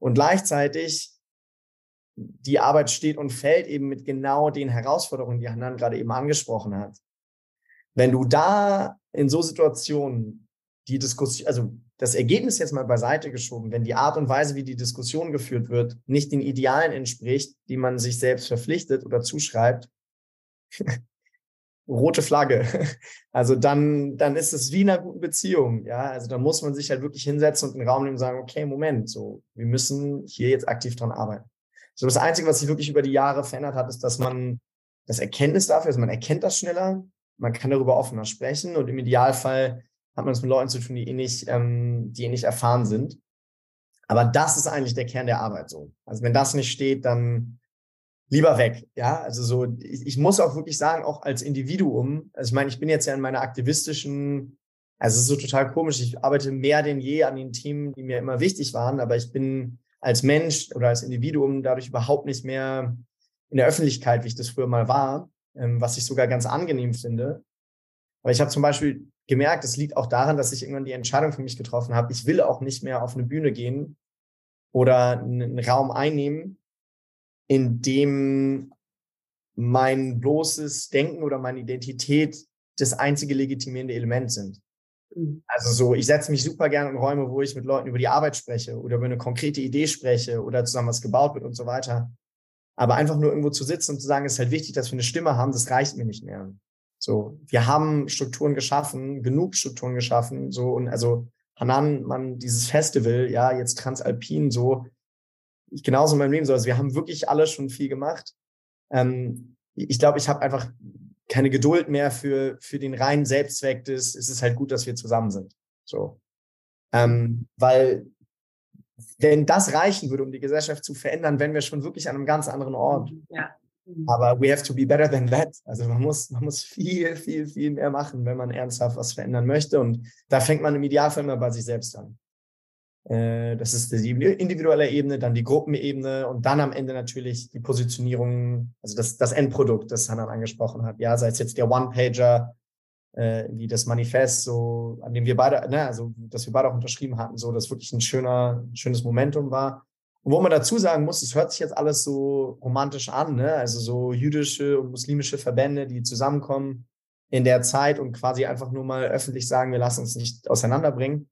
Und gleichzeitig die Arbeit steht und fällt eben mit genau den Herausforderungen, die Hanan gerade eben angesprochen hat. Wenn du da in so Situationen die Diskussion, also das Ergebnis jetzt mal beiseite geschoben, wenn die Art und Weise, wie die Diskussion geführt wird, nicht den Idealen entspricht, die man sich selbst verpflichtet oder zuschreibt, rote Flagge. Also dann, dann ist es wie in einer guten Beziehung. Ja, also dann muss man sich halt wirklich hinsetzen und einen Raum nehmen und sagen, okay, Moment, so, wir müssen hier jetzt aktiv dran arbeiten. So das Einzige, was sich wirklich über die Jahre verändert hat, ist, dass man das Erkenntnis dafür, also man erkennt das schneller, man kann darüber offener sprechen und im Idealfall hat man es mit Leuten zu tun, die eh ähm, die eh erfahren sind. Aber das ist eigentlich der Kern der Arbeit so. Also wenn das nicht steht, dann lieber weg. Ja, also so, ich, ich muss auch wirklich sagen, auch als Individuum, also ich meine, ich bin jetzt ja in meiner aktivistischen, also es ist so total komisch, ich arbeite mehr denn je an den Themen, die mir immer wichtig waren, aber ich bin als Mensch oder als Individuum dadurch überhaupt nicht mehr in der Öffentlichkeit, wie ich das früher mal war, ähm, was ich sogar ganz angenehm finde. Aber ich habe zum Beispiel gemerkt, es liegt auch daran, dass ich irgendwann die Entscheidung für mich getroffen habe, ich will auch nicht mehr auf eine Bühne gehen oder einen Raum einnehmen, in dem mein bloßes Denken oder meine Identität das einzige legitimierende Element sind. Mhm. Also so, ich setze mich super gerne in Räume, wo ich mit Leuten über die Arbeit spreche oder über eine konkrete Idee spreche oder zusammen was gebaut wird und so weiter. Aber einfach nur irgendwo zu sitzen und zu sagen, es ist halt wichtig, dass wir eine Stimme haben, das reicht mir nicht mehr. So, wir haben Strukturen geschaffen, genug Strukturen geschaffen, so und also Hanan, man, dieses Festival, ja, jetzt Transalpin, so, ich genauso in meinem Leben so, also wir haben wirklich alle schon viel gemacht. Ähm, ich glaube, ich habe einfach keine Geduld mehr für, für den reinen Selbstzweck des, es ist halt gut, dass wir zusammen sind. So. Ähm, weil wenn das reichen würde, um die Gesellschaft zu verändern, wären wir schon wirklich an einem ganz anderen Ort. Ja. Mhm. Aber we have to be better than that. Also man muss, man muss viel, viel, viel mehr machen, wenn man ernsthaft was verändern möchte. Und da fängt man im Idealfall immer bei sich selbst an. Äh, das ist die individuelle Ebene, dann die Gruppenebene und dann am Ende natürlich die Positionierung, also das, das Endprodukt, das Hanan angesprochen hat. Ja, sei es jetzt der One-Pager, äh, wie das Manifest, so, an dem wir beide, ne, also, dass wir beide auch unterschrieben hatten, so, das wirklich ein schöner, schönes Momentum war. Und wo man dazu sagen muss, es hört sich jetzt alles so romantisch an, ne, also so jüdische und muslimische Verbände, die zusammenkommen in der Zeit und quasi einfach nur mal öffentlich sagen, wir lassen uns nicht auseinanderbringen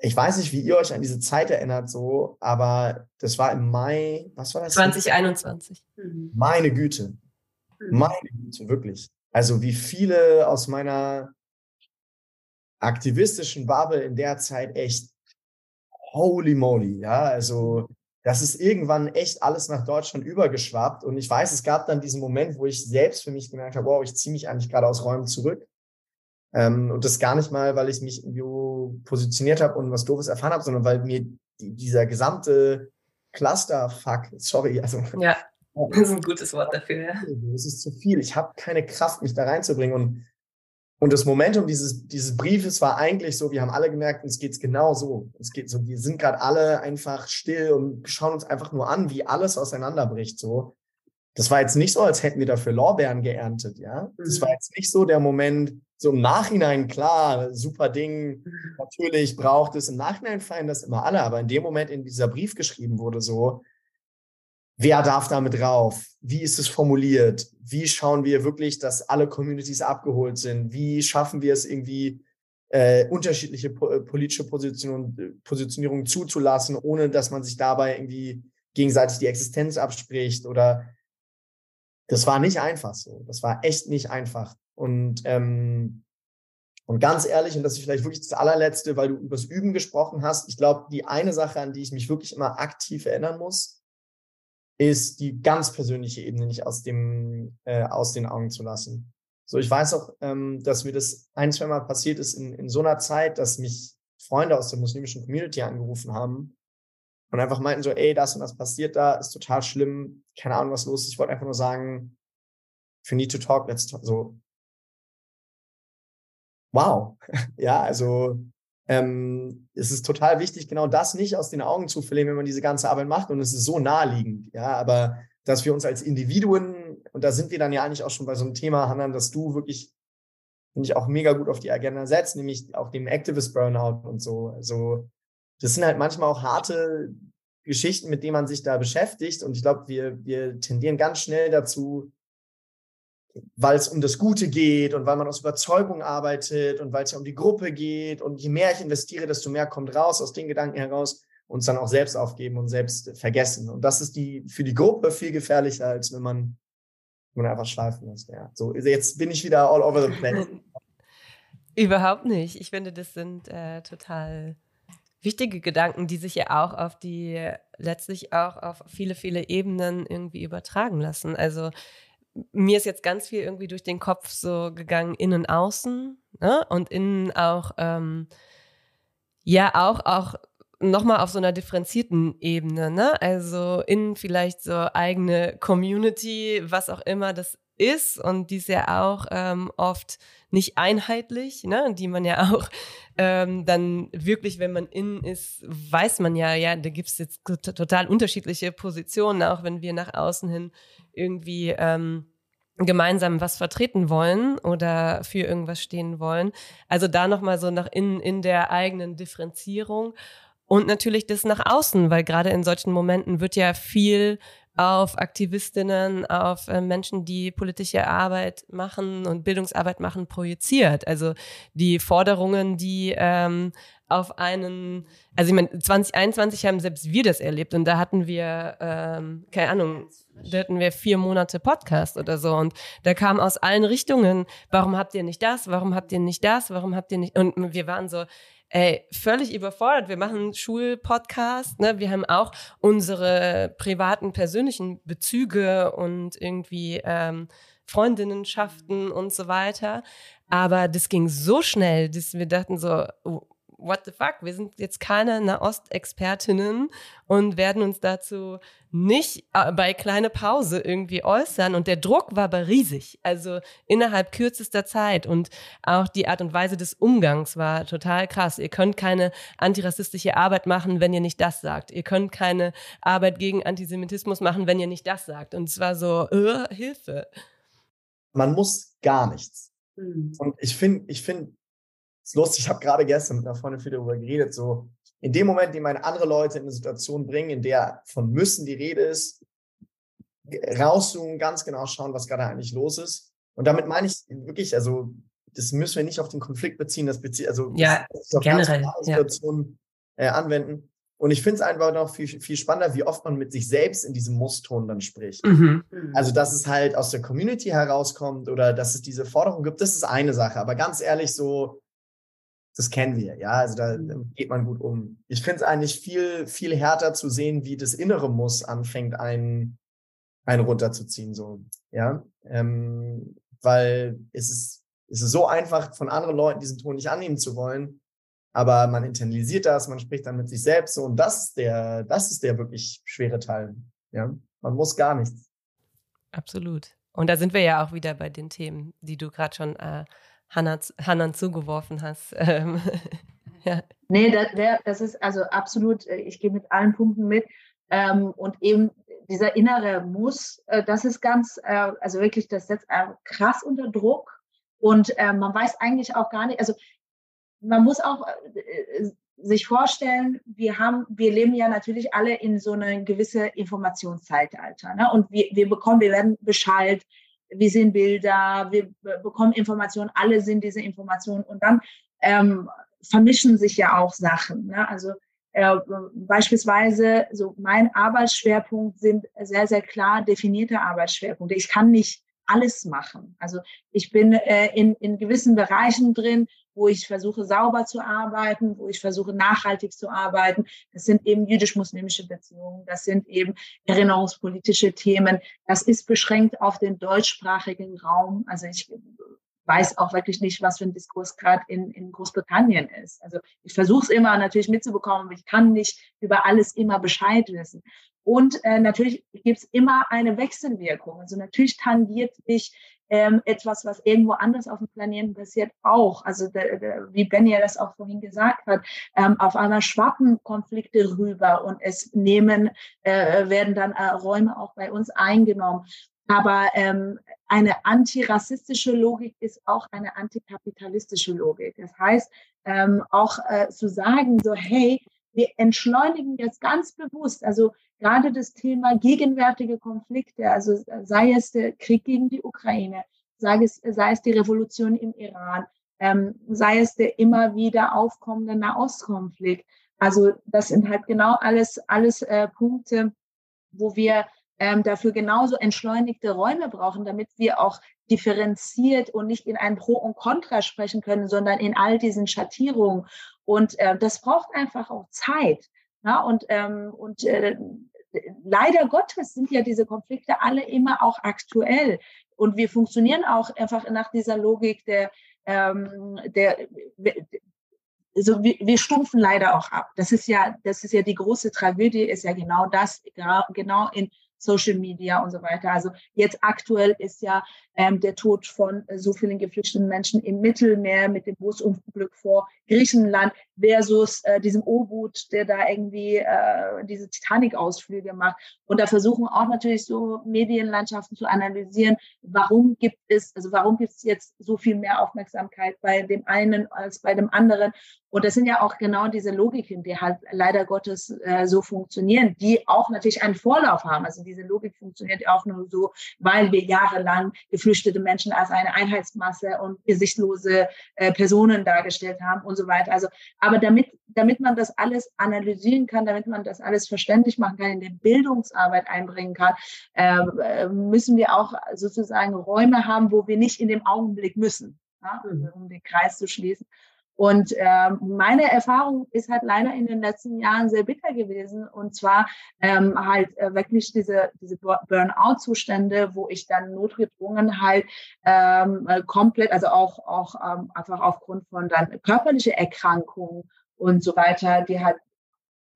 ich weiß nicht, wie ihr euch an diese Zeit erinnert, so, aber das war im Mai, was war das? 2021. Mhm. Meine Güte. Mhm. Meine Güte, wirklich. Also wie viele aus meiner aktivistischen Bubble in der Zeit echt holy moly, ja, also das ist irgendwann echt alles nach Deutschland übergeschwappt und ich weiß, es gab dann diesen Moment, wo ich selbst für mich gemerkt habe, wow, ich ziehe mich eigentlich gerade aus Räumen zurück ähm, und das gar nicht mal, weil ich mich positioniert habe und was Doofes erfahren habe, sondern weil mir die, dieser gesamte Cluster-Fuck, sorry, also ja. Das ist ein gutes Wort dafür, ja. Das ist zu viel. Ich habe keine Kraft, mich da reinzubringen. Und, und das Momentum dieses, dieses Briefes war eigentlich so, wir haben alle gemerkt, uns geht's genau so. Es geht so, wir sind gerade alle einfach still und schauen uns einfach nur an, wie alles auseinanderbricht. So. Das war jetzt nicht so, als hätten wir dafür Lorbeeren geerntet, ja. Das war mhm. jetzt nicht so der Moment, so im Nachhinein, klar, super Ding, natürlich braucht es, im Nachhinein feiern das immer alle, aber in dem Moment, in dieser Brief geschrieben wurde, so, wer darf damit drauf? Wie ist es formuliert? Wie schauen wir wirklich, dass alle Communities abgeholt sind? Wie schaffen wir es irgendwie, äh, unterschiedliche po äh, politische Position, äh, Positionierungen zuzulassen, ohne dass man sich dabei irgendwie gegenseitig die Existenz abspricht oder das war nicht einfach so. Das war echt nicht einfach. Und, ähm, und ganz ehrlich, und das ist vielleicht wirklich das allerletzte, weil du übers Üben gesprochen hast, ich glaube, die eine Sache, an die ich mich wirklich immer aktiv erinnern muss, ist die ganz persönliche Ebene nicht aus, dem, äh, aus den Augen zu lassen. So, ich weiß auch, ähm, dass mir das ein, zwei Mal passiert ist in, in so einer Zeit, dass mich Freunde aus der muslimischen Community angerufen haben und einfach meinten so, ey, das und das passiert da, ist total schlimm, keine Ahnung, was los ist. Ich wollte einfach nur sagen, you need to talk, let's talk. So, wow. ja, also ähm, es ist total wichtig, genau das nicht aus den Augen zu verlieren, wenn man diese ganze Arbeit macht und es ist so naheliegend. Ja, aber dass wir uns als Individuen, und da sind wir dann ja eigentlich auch schon bei so einem Thema, Hanan, dass du wirklich, finde ich, auch mega gut auf die Agenda setzt, nämlich auch dem Activist Burnout und so. Also das sind halt manchmal auch harte Geschichten, mit denen man sich da beschäftigt. Und ich glaube, wir, wir tendieren ganz schnell dazu, weil es um das Gute geht und weil man aus Überzeugung arbeitet und weil es ja um die Gruppe geht. Und je mehr ich investiere, desto mehr kommt raus aus den Gedanken heraus uns dann auch selbst aufgeben und selbst vergessen. Und das ist die für die Gruppe viel gefährlicher, als wenn man, wenn man einfach schleifen lässt. Ja. So, jetzt bin ich wieder all over the place. Überhaupt nicht. Ich finde, das sind äh, total wichtige Gedanken, die sich ja auch auf die, letztlich auch auf viele, viele Ebenen irgendwie übertragen lassen. Also mir ist jetzt ganz viel irgendwie durch den Kopf so gegangen, innen, außen, ne? Und innen auch, ähm, ja, auch, auch nochmal auf so einer differenzierten Ebene, ne? Also innen vielleicht so eigene Community, was auch immer das ist und die ist ja auch ähm, oft nicht einheitlich, ne? die man ja auch ähm, dann wirklich, wenn man innen ist, weiß man ja, ja, da gibt es jetzt total unterschiedliche Positionen, auch wenn wir nach außen hin irgendwie ähm, gemeinsam was vertreten wollen oder für irgendwas stehen wollen. Also da nochmal so nach innen in der eigenen Differenzierung und natürlich das nach außen, weil gerade in solchen Momenten wird ja viel auf Aktivistinnen, auf äh, Menschen, die politische Arbeit machen und Bildungsarbeit machen, projiziert. Also die Forderungen, die ähm, auf einen, also ich meine, 2021 haben selbst wir das erlebt und da hatten wir, ähm, keine Ahnung, hatten wir vier Monate Podcast oder so und da kam aus allen Richtungen, warum habt ihr nicht das, warum habt ihr nicht das, warum habt ihr nicht, und wir waren so, ey, völlig überfordert. Wir machen Schulpodcast, ne? Wir haben auch unsere privaten, persönlichen Bezüge und irgendwie ähm, Freundinnenschaften und so weiter. Aber das ging so schnell, dass wir dachten so, oh, what the fuck, wir sind jetzt keine Nahost-Expertinnen und werden uns dazu nicht äh, bei kleine Pause irgendwie äußern. Und der Druck war aber riesig, also innerhalb kürzester Zeit. Und auch die Art und Weise des Umgangs war total krass. Ihr könnt keine antirassistische Arbeit machen, wenn ihr nicht das sagt. Ihr könnt keine Arbeit gegen Antisemitismus machen, wenn ihr nicht das sagt. Und es war so, äh, Hilfe. Man muss gar nichts. Mhm. Und ich finde, ich finde, ist lustig, ich habe gerade gestern mit einer Freundin viel darüber geredet, so in dem Moment, in dem meine andere Leute in eine Situation bringen, in der von müssen die Rede ist, rauszoomen, ganz genau schauen, was gerade eigentlich los ist. Und damit meine ich wirklich, also das müssen wir nicht auf den Konflikt beziehen, das bezieht, also ja, generell, Situationen ja. äh, anwenden. Und ich finde es einfach noch viel, viel spannender, wie oft man mit sich selbst in diesem Musston dann spricht. Mhm. Also, dass es halt aus der Community herauskommt oder dass es diese Forderung gibt, das ist eine Sache. Aber ganz ehrlich, so das kennen wir, ja. Also da mhm. geht man gut um. Ich finde es eigentlich viel, viel härter zu sehen, wie das innere Muss anfängt, einen, einen runterzuziehen, so, ja. Ähm, weil es ist, es ist so einfach, von anderen Leuten diesen Ton nicht annehmen zu wollen, aber man internalisiert das, man spricht dann mit sich selbst so und das ist der, das ist der wirklich schwere Teil, ja. Man muss gar nichts. Absolut. Und da sind wir ja auch wieder bei den Themen, die du gerade schon äh, Hannah, zugeworfen hast. Ähm, ja. Nee, das, das, ist also absolut, äh, ich gehe mit allen Punkten mit. Ähm, und eben dieser innere Muss, äh, das ist ganz, äh, also wirklich, das setzt krass unter Druck. Und man weiß eigentlich auch gar nicht, also man muss auch sich vorstellen, wir haben, wir leben ja natürlich alle in so einer gewisse Informationszeitalter. Ne? Und wir, wir bekommen, wir werden Bescheid, wir sehen Bilder, wir bekommen Informationen, alle sind diese Informationen und dann ähm, vermischen sich ja auch Sachen. Ne? Also äh, beispielsweise so mein Arbeitsschwerpunkt sind sehr, sehr klar definierte Arbeitsschwerpunkte. Ich kann nicht alles machen. Also ich bin äh, in, in gewissen Bereichen drin, wo ich versuche sauber zu arbeiten, wo ich versuche nachhaltig zu arbeiten. Das sind eben jüdisch-muslimische Beziehungen, das sind eben erinnerungspolitische Themen. Das ist beschränkt auf den deutschsprachigen Raum. Also ich weiß auch wirklich nicht, was für ein Diskurs gerade in, in Großbritannien ist. Also ich versuche es immer natürlich mitzubekommen, aber ich kann nicht über alles immer Bescheid wissen. Und äh, natürlich gibt es immer eine Wechselwirkung. Also natürlich tangiert dich ähm, etwas, was irgendwo anders auf dem Planeten passiert, auch. Also der, der, wie Benny das auch vorhin gesagt hat, ähm, auf einmal schwappen Konflikte rüber und es nehmen, äh, werden dann äh, Räume auch bei uns eingenommen. Aber ähm, eine antirassistische Logik ist auch eine antikapitalistische Logik. Das heißt, ähm, auch äh, zu sagen, so, hey, wir entschleunigen jetzt ganz bewusst, also gerade das Thema gegenwärtige Konflikte, also sei es der Krieg gegen die Ukraine, sei es, sei es die Revolution im Iran, ähm, sei es der immer wieder aufkommende Nahostkonflikt. Also das sind halt genau alles, alles äh, Punkte, wo wir ähm, dafür genauso entschleunigte Räume brauchen, damit wir auch differenziert und nicht in ein Pro und Contra sprechen können, sondern in all diesen Schattierungen. Und äh, das braucht einfach auch Zeit. Ja, und ähm, und äh, leider Gottes sind ja diese Konflikte alle immer auch aktuell. Und wir funktionieren auch einfach nach dieser Logik der, ähm, der, also wir, wir stumpfen leider auch ab. Das ist ja, das ist ja die große Tragödie, ist ja genau das, genau in Social Media und so weiter. Also jetzt aktuell ist ja ähm, der Tod von äh, so vielen geflüchteten Menschen im Mittelmeer mit dem Busunglück vor Griechenland versus äh, diesem U-Boot, der da irgendwie äh, diese Titanic-Ausflüge macht. Und da versuchen auch natürlich so Medienlandschaften zu analysieren, warum gibt es, also warum gibt es jetzt so viel mehr Aufmerksamkeit bei dem einen als bei dem anderen. Und das sind ja auch genau diese Logiken, die halt leider Gottes äh, so funktionieren, die auch natürlich einen Vorlauf haben. Also diese Logik funktioniert auch nur so, weil wir jahrelang geflüchtete Menschen als eine Einheitsmasse und gesichtlose äh, Personen dargestellt haben und so weiter. Also, aber damit, damit man das alles analysieren kann, damit man das alles verständlich machen kann, in die Bildungsarbeit einbringen kann, ähm, äh, müssen wir auch sozusagen Räume haben, wo wir nicht in dem Augenblick müssen, ja, also um den Kreis zu schließen. Und ähm, meine Erfahrung ist halt leider in den letzten Jahren sehr bitter gewesen. Und zwar ähm, halt äh, wirklich diese, diese Burnout-Zustände, wo ich dann notgedrungen halt ähm, äh, komplett, also auch, auch ähm, einfach aufgrund von dann körperliche Erkrankungen und so weiter, die halt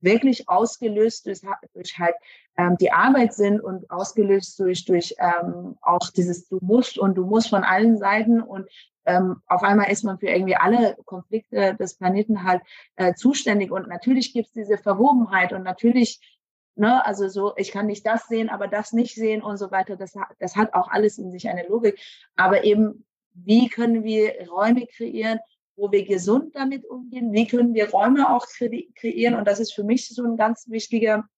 wirklich ausgelöst durch, durch halt ähm, die Arbeit sind und ausgelöst durch, durch ähm, auch dieses Du musst und du musst von allen Seiten und ähm, auf einmal ist man für irgendwie alle Konflikte des Planeten halt äh, zuständig. Und natürlich gibt es diese Verwobenheit und natürlich, ne, also so, ich kann nicht das sehen, aber das nicht sehen und so weiter. Das, das hat auch alles in sich eine Logik. Aber eben, wie können wir Räume kreieren, wo wir gesund damit umgehen? Wie können wir Räume auch kreieren? Und das ist für mich so ein ganz wichtiger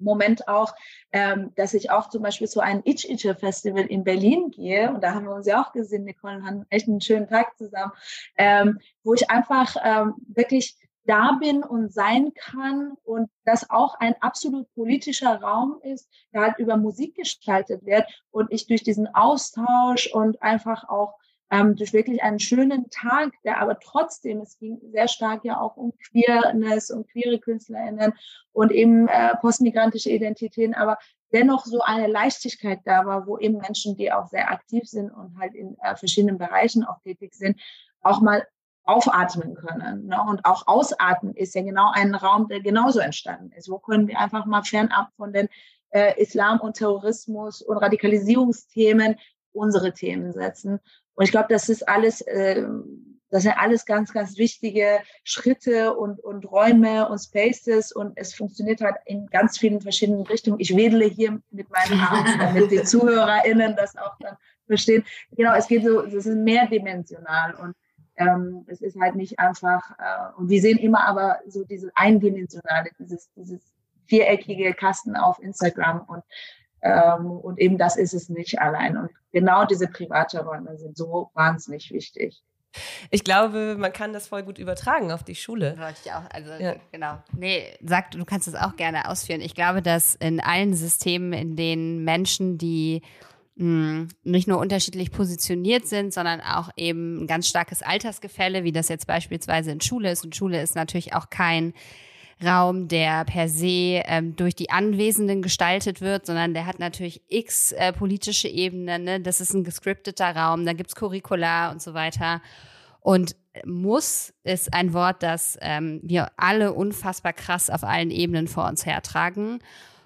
Moment auch, ähm, dass ich auch zum Beispiel zu einem Itch Itcher Festival in Berlin gehe. Und da haben wir uns ja auch gesehen, Nicole, und haben echt einen schönen Tag zusammen, ähm, wo ich einfach ähm, wirklich da bin und sein kann und das auch ein absolut politischer Raum ist, der halt über Musik gestaltet wird und ich durch diesen Austausch und einfach auch ähm, durch wirklich einen schönen Tag, der aber trotzdem, es ging sehr stark ja auch um Queerness und queere KünstlerInnen und eben äh, postmigrantische Identitäten, aber dennoch so eine Leichtigkeit da war, wo eben Menschen, die auch sehr aktiv sind und halt in äh, verschiedenen Bereichen auch tätig sind, auch mal aufatmen können. Ne? Und auch ausatmen ist ja genau ein Raum, der genauso entstanden ist. Wo können wir einfach mal fernab von den äh, Islam und Terrorismus und Radikalisierungsthemen unsere Themen setzen. Und ich glaube, das ist alles, äh, das sind alles ganz, ganz wichtige Schritte und, und Räume und Spaces und es funktioniert halt in ganz vielen verschiedenen Richtungen. Ich wedele hier mit meinen Armen, damit die ZuhörerInnen das auch dann verstehen. Genau, es geht so, es ist mehrdimensional und ähm, es ist halt nicht einfach, äh, und wir sehen immer aber so diese eindimensionale, dieses, dieses viereckige Kasten auf Instagram und ähm, und eben das ist es nicht allein. Und genau diese private Räume sind so wahnsinnig wichtig. Ich glaube, man kann das voll gut übertragen auf die Schule. Wollte ich auch, also ja. genau. Nee, sag, du kannst es auch gerne ausführen. Ich glaube, dass in allen Systemen, in denen Menschen, die mh, hm, nicht nur unterschiedlich positioniert sind, sondern auch eben ein ganz starkes Altersgefälle, wie das jetzt beispielsweise in Schule ist. Und Schule ist natürlich auch kein Raum, der per se ähm, durch die Anwesenden gestaltet wird, sondern der hat natürlich x äh, politische Ebenen. Ne? Das ist ein gescripteter Raum, da gibt's Curricula und so weiter. Und muss ist ein Wort, das ähm, wir alle unfassbar krass auf allen Ebenen vor uns hertragen.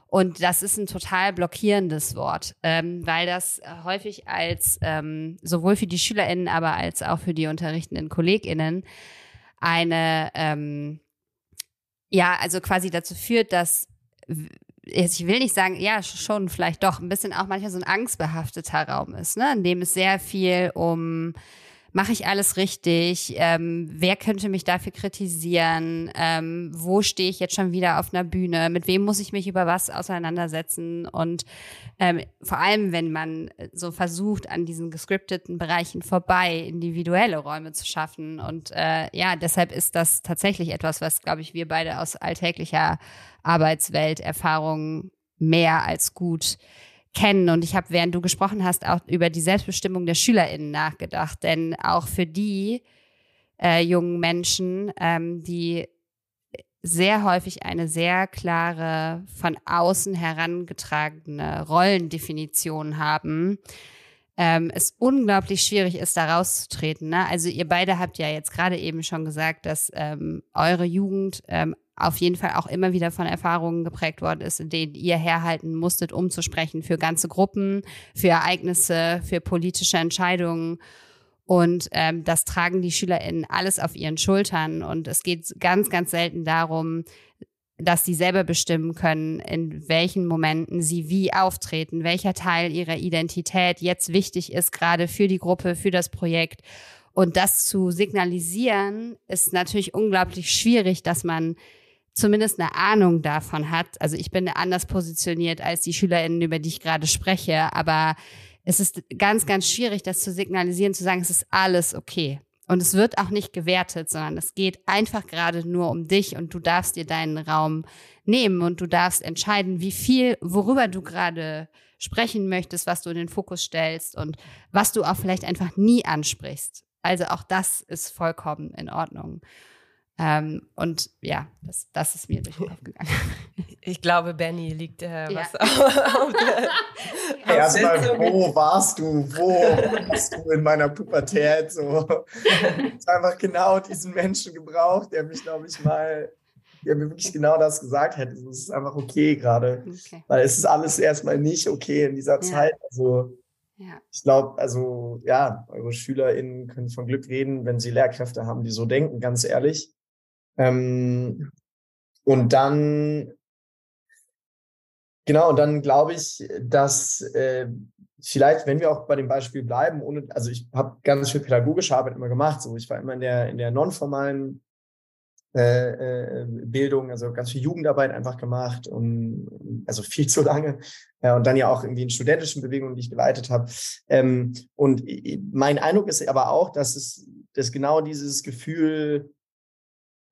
Und das ist ein total blockierendes Wort, ähm, weil das häufig als ähm, sowohl für die SchülerInnen, aber als auch für die unterrichtenden KollegInnen eine ähm, ja, also quasi dazu führt, dass ich will nicht sagen, ja, schon vielleicht doch ein bisschen auch manchmal so ein angstbehafteter Raum ist, ne, in dem es sehr viel um mache ich alles richtig? Ähm, wer könnte mich dafür kritisieren? Ähm, wo stehe ich jetzt schon wieder auf einer Bühne? Mit wem muss ich mich über was auseinandersetzen? Und ähm, vor allem, wenn man so versucht, an diesen gescripteten Bereichen vorbei individuelle Räume zu schaffen. Und äh, ja, deshalb ist das tatsächlich etwas, was, glaube ich, wir beide aus alltäglicher Arbeitswelt Erfahrung mehr als gut kennen. Und ich habe, während du gesprochen hast, auch über die Selbstbestimmung der SchülerInnen nachgedacht. Denn auch für die äh, jungen Menschen, ähm, die sehr häufig eine sehr klare, von außen herangetragene Rollendefinition haben, ähm, es unglaublich schwierig ist, da rauszutreten. Ne? Also ihr beide habt ja jetzt gerade eben schon gesagt, dass ähm, eure Jugend ähm, auf jeden Fall auch immer wieder von Erfahrungen geprägt worden ist, in denen ihr herhalten musstet, um zu sprechen für ganze Gruppen, für Ereignisse, für politische Entscheidungen. Und ähm, das tragen die SchülerInnen alles auf ihren Schultern. Und es geht ganz, ganz selten darum, dass sie selber bestimmen können, in welchen Momenten sie wie auftreten, welcher Teil ihrer Identität jetzt wichtig ist, gerade für die Gruppe, für das Projekt. Und das zu signalisieren, ist natürlich unglaublich schwierig, dass man zumindest eine Ahnung davon hat. Also ich bin anders positioniert als die SchülerInnen, über die ich gerade spreche, aber es ist ganz, ganz schwierig, das zu signalisieren, zu sagen, es ist alles okay. Und es wird auch nicht gewertet, sondern es geht einfach gerade nur um dich und du darfst dir deinen Raum nehmen und du darfst entscheiden, wie viel, worüber du gerade sprechen möchtest, was du in den Fokus stellst und was du auch vielleicht einfach nie ansprichst. Also auch das ist vollkommen in Ordnung. Ähm, und ja, das, das ist mir durch den Kopf gegangen. Ich glaube, Benny liegt äh, ja. was auf der Erstmal, wo warst du? Wo warst du in meiner Pubertät? So. Ich habe einfach genau diesen Menschen gebraucht, der mich, glaube ich, mal, der mir wirklich genau das gesagt hätte. Es ist einfach okay gerade. Okay. Weil es ist alles erstmal nicht okay in dieser ja. Zeit. Also ja. Ich glaube, also ja, eure SchülerInnen können von Glück reden, wenn sie Lehrkräfte haben, die so denken, ganz ehrlich. Ähm, und dann, genau, und dann glaube ich, dass äh, vielleicht, wenn wir auch bei dem Beispiel bleiben, ohne, also ich habe ganz viel pädagogische Arbeit immer gemacht, so ich war immer in der, in der nonformalen äh, äh, Bildung, also ganz viel Jugendarbeit einfach gemacht und also viel zu lange ja, und dann ja auch irgendwie in studentischen Bewegungen, die ich geleitet habe. Ähm, und mein Eindruck ist aber auch, dass es dass genau dieses Gefühl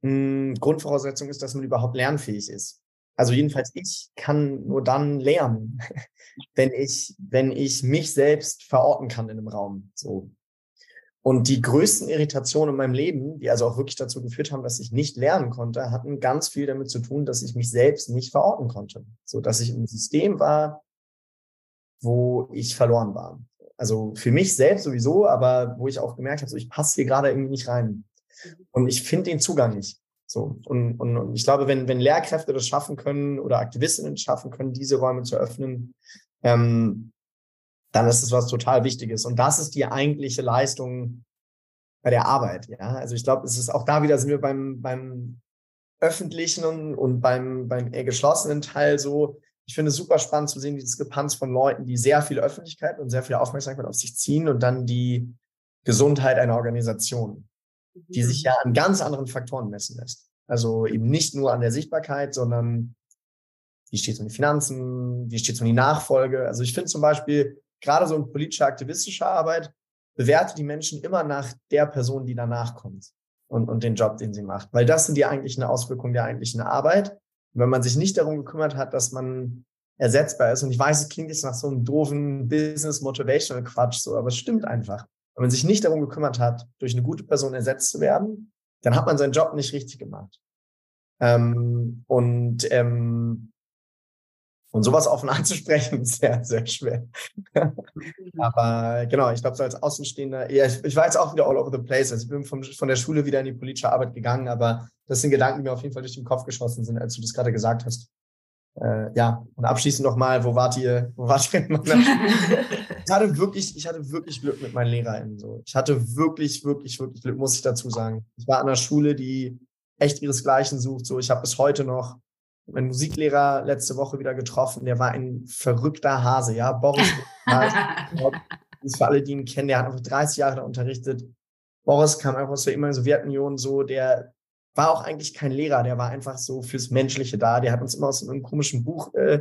mh, Grundvoraussetzung ist, dass man überhaupt lernfähig ist. Also jedenfalls ich kann nur dann lernen, wenn ich, wenn ich mich selbst verorten kann in einem Raum. So. Und die größten Irritationen in meinem Leben, die also auch wirklich dazu geführt haben, dass ich nicht lernen konnte, hatten ganz viel damit zu tun, dass ich mich selbst nicht verorten konnte. So dass ich im System war, wo ich verloren war. Also für mich selbst sowieso, aber wo ich auch gemerkt habe, so ich passe hier gerade irgendwie nicht rein. Und ich finde den Zugang nicht. So. Und, und, und ich glaube, wenn, wenn Lehrkräfte das schaffen können oder Aktivistinnen schaffen können, diese Räume zu öffnen, ähm, dann ist es was total Wichtiges. Und das ist die eigentliche Leistung bei der Arbeit. Ja, also ich glaube, es ist auch da wieder sind wir beim, beim öffentlichen und, und beim, beim eher geschlossenen Teil so. Ich finde es super spannend zu sehen, die Diskrepanz von Leuten, die sehr viel Öffentlichkeit und sehr viel Aufmerksamkeit auf sich ziehen und dann die Gesundheit einer Organisation, die sich ja an ganz anderen Faktoren messen lässt. Also eben nicht nur an der Sichtbarkeit, sondern wie steht es um die Finanzen, wie steht es um die Nachfolge. Also ich finde zum Beispiel, gerade so in politischer, aktivistischer Arbeit, bewerte die Menschen immer nach der Person, die danach kommt und, und den Job, den sie macht. Weil das sind die eigentlichen Auswirkungen der eigentlichen Arbeit. Und wenn man sich nicht darum gekümmert hat, dass man ersetzbar ist, und ich weiß, es klingt jetzt nach so einem doofen Business Motivational Quatsch, so, aber es stimmt einfach. Wenn man sich nicht darum gekümmert hat, durch eine gute Person ersetzt zu werden, dann hat man seinen Job nicht richtig gemacht. Ähm, und ähm, und sowas offen anzusprechen, ist sehr, sehr schwer. Aber genau, ich glaube, so als Außenstehender, ja, ich, ich, war jetzt auch wieder all over the place. Also ich bin vom, von der Schule wieder in die politische Arbeit gegangen, aber das sind Gedanken, die mir auf jeden Fall durch den Kopf geschossen sind, als du das gerade gesagt hast. Äh, ja, und abschließend nochmal, wo wart ihr, wo wart ihr? ich hatte wirklich, ich hatte wirklich Glück mit meinen LehrerInnen. So. Ich hatte wirklich, wirklich, wirklich Glück, muss ich dazu sagen. Ich war an einer Schule, die echt ihresgleichen sucht. So, ich habe bis heute noch mein Musiklehrer letzte Woche wieder getroffen. Der war ein verrückter Hase, ja. Boris, ist für alle, die ihn kennen, der hat einfach 30 Jahre da unterrichtet. Boris kam einfach aus der ehemaligen Sowjetunion, so, der war auch eigentlich kein Lehrer, der war einfach so fürs Menschliche da. Der hat uns immer aus einem komischen Buch, äh,